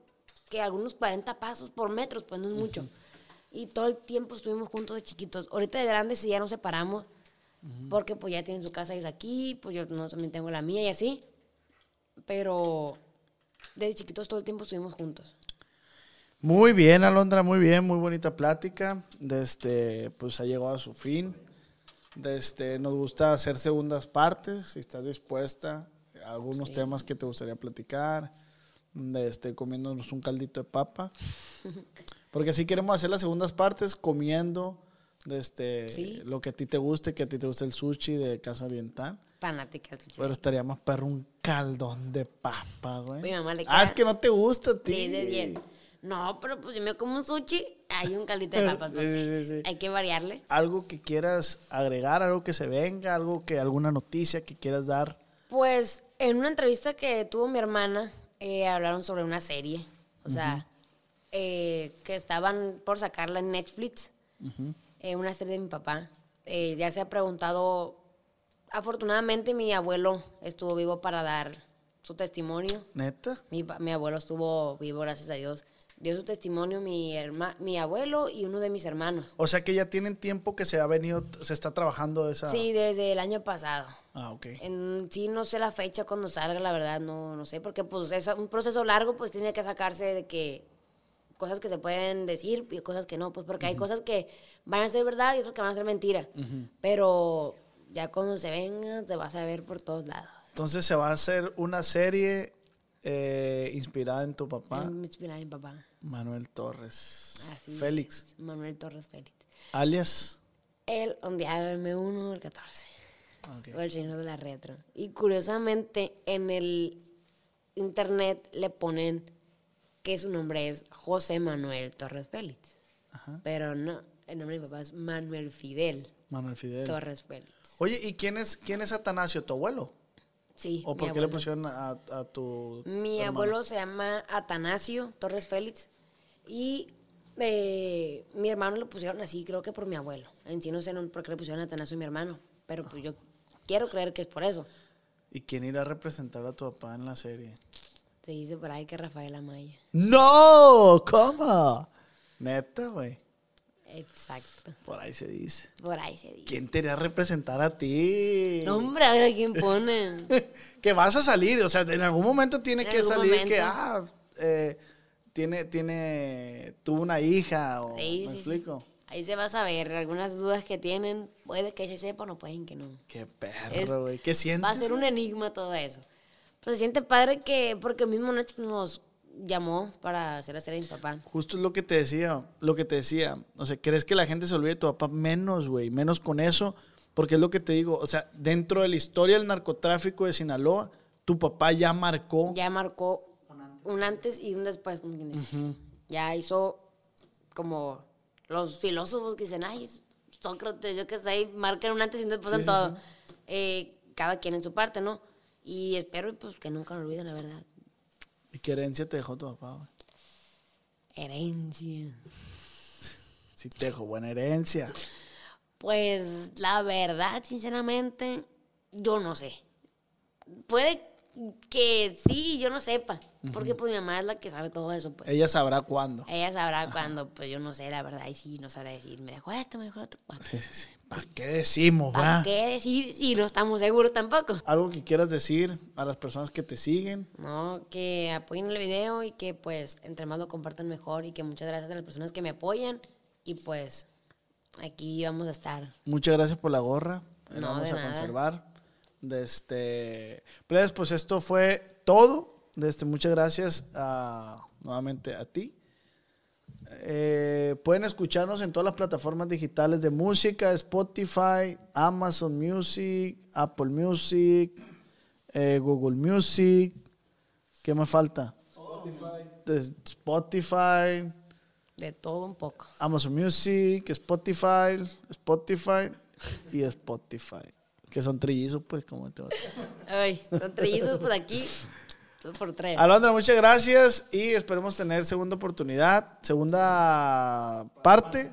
que algunos 40 pasos por metros, pues no es mucho. Y todo el tiempo estuvimos juntos de chiquitos. Ahorita de grandes sí ya nos separamos, porque pues ya tienen su casa ellos aquí, pues yo no, también tengo la mía y así. Pero desde chiquitos todo el tiempo estuvimos juntos. Muy bien, Alondra, muy bien, muy bonita plática. Desde, pues ha llegado a su fin. Desde, nos gusta hacer segundas partes, si estás dispuesta, algunos temas que te gustaría platicar, desde, comiéndonos un caldito de papa. Porque así queremos hacer las segundas partes comiendo desde Sí. lo que a ti te guste, que a ti te guste el sushi de casa oriental. Fanática del sushi. Pero estaría más perro un caldón de papa, güey. Mi mamá le Ah, es queda que no te gusta a ti. 10 de 10. No, pero pues si me como un sushi, hay un caldito de papas. Sí, sí, sí. Hay que variarle. algo que quieras agregar, algo que se venga, algo que alguna noticia que quieras dar. Pues en una entrevista que tuvo mi hermana, eh, hablaron sobre una serie. O sea, eh, que estaban por sacarla en Netflix, eh, una serie de mi papá. Eh, ya se ha preguntado, afortunadamente mi abuelo estuvo vivo para dar su testimonio. ¿Neta? Mi, mi abuelo estuvo vivo, gracias a Dios. Dio su testimonio mi, herma, mi abuelo y uno de mis hermanos. O sea que ya tienen tiempo que se ha venido, se está trabajando esa. Sí, desde el año pasado. Ah, ok. En, sí, no sé la fecha cuando salga, la verdad, no, no sé, porque pues es un proceso largo, pues tiene que sacarse de que cosas que se pueden decir y cosas que no, pues porque hay cosas que van a ser verdad y otras que van a ser mentira. Pero ya cuando se venga, se va a saber por todos lados. Entonces se va a hacer una serie eh, inspirada en tu papá, Me inspira mi papá. Manuel Torres. Así Félix, es, Manuel Torres Félix. alias. El ondeado M1 del 14. Ok. O el señor de la retro. Y curiosamente, en el internet le ponen que su nombre es José Manuel Torres Félix. Ajá. Pero no, el nombre de mi papá es Manuel Fidel Manuel Fidel. Torres Félix. Oye, ¿y quién es, quién es Atanasio, tu abuelo? Sí. ¿O por qué le pusieron a, a tu. Mi hermano? abuelo se llama Atanasio Torres Félix. Y eh, mi hermano le pusieron así, creo que por mi abuelo. En sí no sé por qué le pusieron Atanasio a mi hermano. Pero pues yo quiero creer que es por eso. ¿Y quién irá a representar a tu papá en la serie? Se dice por ahí que Rafael Amaya. ¡No! ¿Cómo? Neta, güey. Exacto. Por ahí se dice. Por ahí se dice. ¿Quién te irá a representar a ti? No, hombre, a ver a quién ponen. que vas a salir, o sea, en algún momento tiene En que salir que, ah, eh, tiene, tiene, tuvo una hija, o, Sí, ¿me sí, sí. explico? Ahí se va a saber. Algunas dudas que tienen, puede que se sepan o pueden que no. Qué perro, güey. ¿Qué sientes? Va a ser un enigma todo eso. Pues se siente padre que, porque mismo nos llamó para hacer serie de mi papá. Justo es lo que te decía, lo que te decía. O sea, ¿crees que la gente se olvide de tu papá? Menos, güey, menos con eso. Porque es lo que te digo, o sea, dentro de la historia del narcotráfico de Sinaloa, tu papá ya marcó. Ya marcó un antes y un después, como quien dice. Ya hizo como los filósofos que dicen, ay, Sócrates, yo qué sé, marcan un antes y un después Sí, en sí, todo. sí. Eh, cada quien en su parte, ¿no? Y espero pues que nunca lo olviden, la verdad. ¿Y qué herencia te dejó tu papá, güey? Herencia. Sí te dejó buena herencia. Pues la verdad, sinceramente, yo no sé. Puede que sí, yo no sepa. Porque pues mi mamá es la que sabe todo eso. Pues. Ella sabrá cuándo. Ella sabrá cuando, pues yo no sé, la verdad, y sí, no sabrá decir, me dejó esto, me dejó lo otro. Bueno, Sí, sí, sí. ¿Para qué decimos, ¿Para qué decir si no estamos seguros tampoco? Algo que quieras decir a las personas que te siguen. No, que apoyen el video y que pues entre más lo compartan mejor y que muchas gracias a las personas que me apoyan y pues aquí vamos a estar. Muchas gracias por la gorra. La No, vamos a nada. conservar. De este, pues, pues esto fue todo. De este, muchas gracias a- nuevamente a ti. Eh, pueden escucharnos en todas las plataformas digitales de música, Spotify, Amazon Music, Apple Music, eh, Google Music. ¿Qué me falta? Spotify. Spotify, De todo un poco. Amazon Music, Spotify, Spotify y Spotify. Que son trillizos, pues, como te Ay, son trillizos por aquí, dos por tres. Alondra, muchas gracias y esperemos tener segunda oportunidad, segunda parte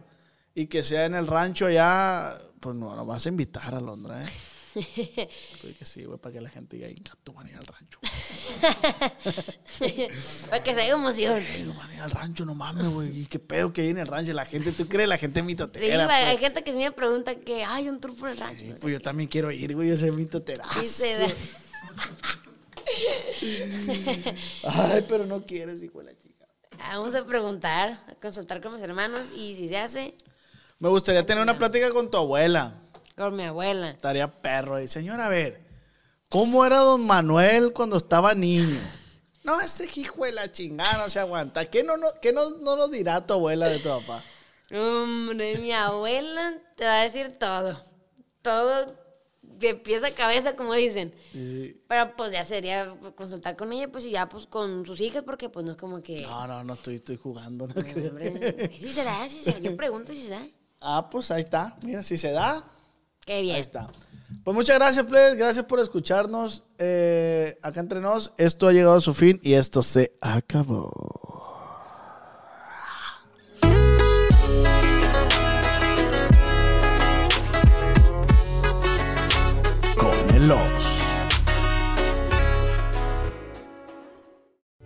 y que sea en el rancho allá. Pues no, nos vas a invitar, Alondra, ¿eh? Estoy que sí, güey, para que la gente diga, "Inga, tú van a ir al rancho. Para que se haga emoción. Ey, van a ir al rancho, no mames, güey. ¿Y qué pedo que hay en el rancho? La gente, ¿tú crees? La gente Sí, mitotera. hay pues. gente que sí me pregunta que hay un tour por el rancho. Sí, no pues yo también quiero ir, güey, yo soy mitotera. qué. Ay, pero no quieres, hijo de la chica. Vamos a preguntar, a consultar con mis hermanos y si se hace, Me gustaría tener una plática con tu abuela. con mi abuela. Estaría perro. Y señora, a ver, ¿cómo era don Manuel cuando estaba niño? No, ese hijo de la chingada no se aguanta. ¿Qué no, no, qué no, no nos dirá tu abuela de tu papá? Hombre, mi abuela te va a decir todo. Todo de pies a cabeza, como dicen. Sí. Pero pues ya sería consultar con ella, pues y ya pues con sus hijas, porque pues no es como que... No, no, no estoy, estoy jugando, no creo. Hombre, si se da, si se da. Yo pregunto si se da. Ah, pues ahí está. Mira, si se da, Qué bien. ahí está. Pues muchas gracias, Plebes. Gracias por escucharnos. Eh, acá entre nos, esto ha llegado a su fin y esto se acabó. Love.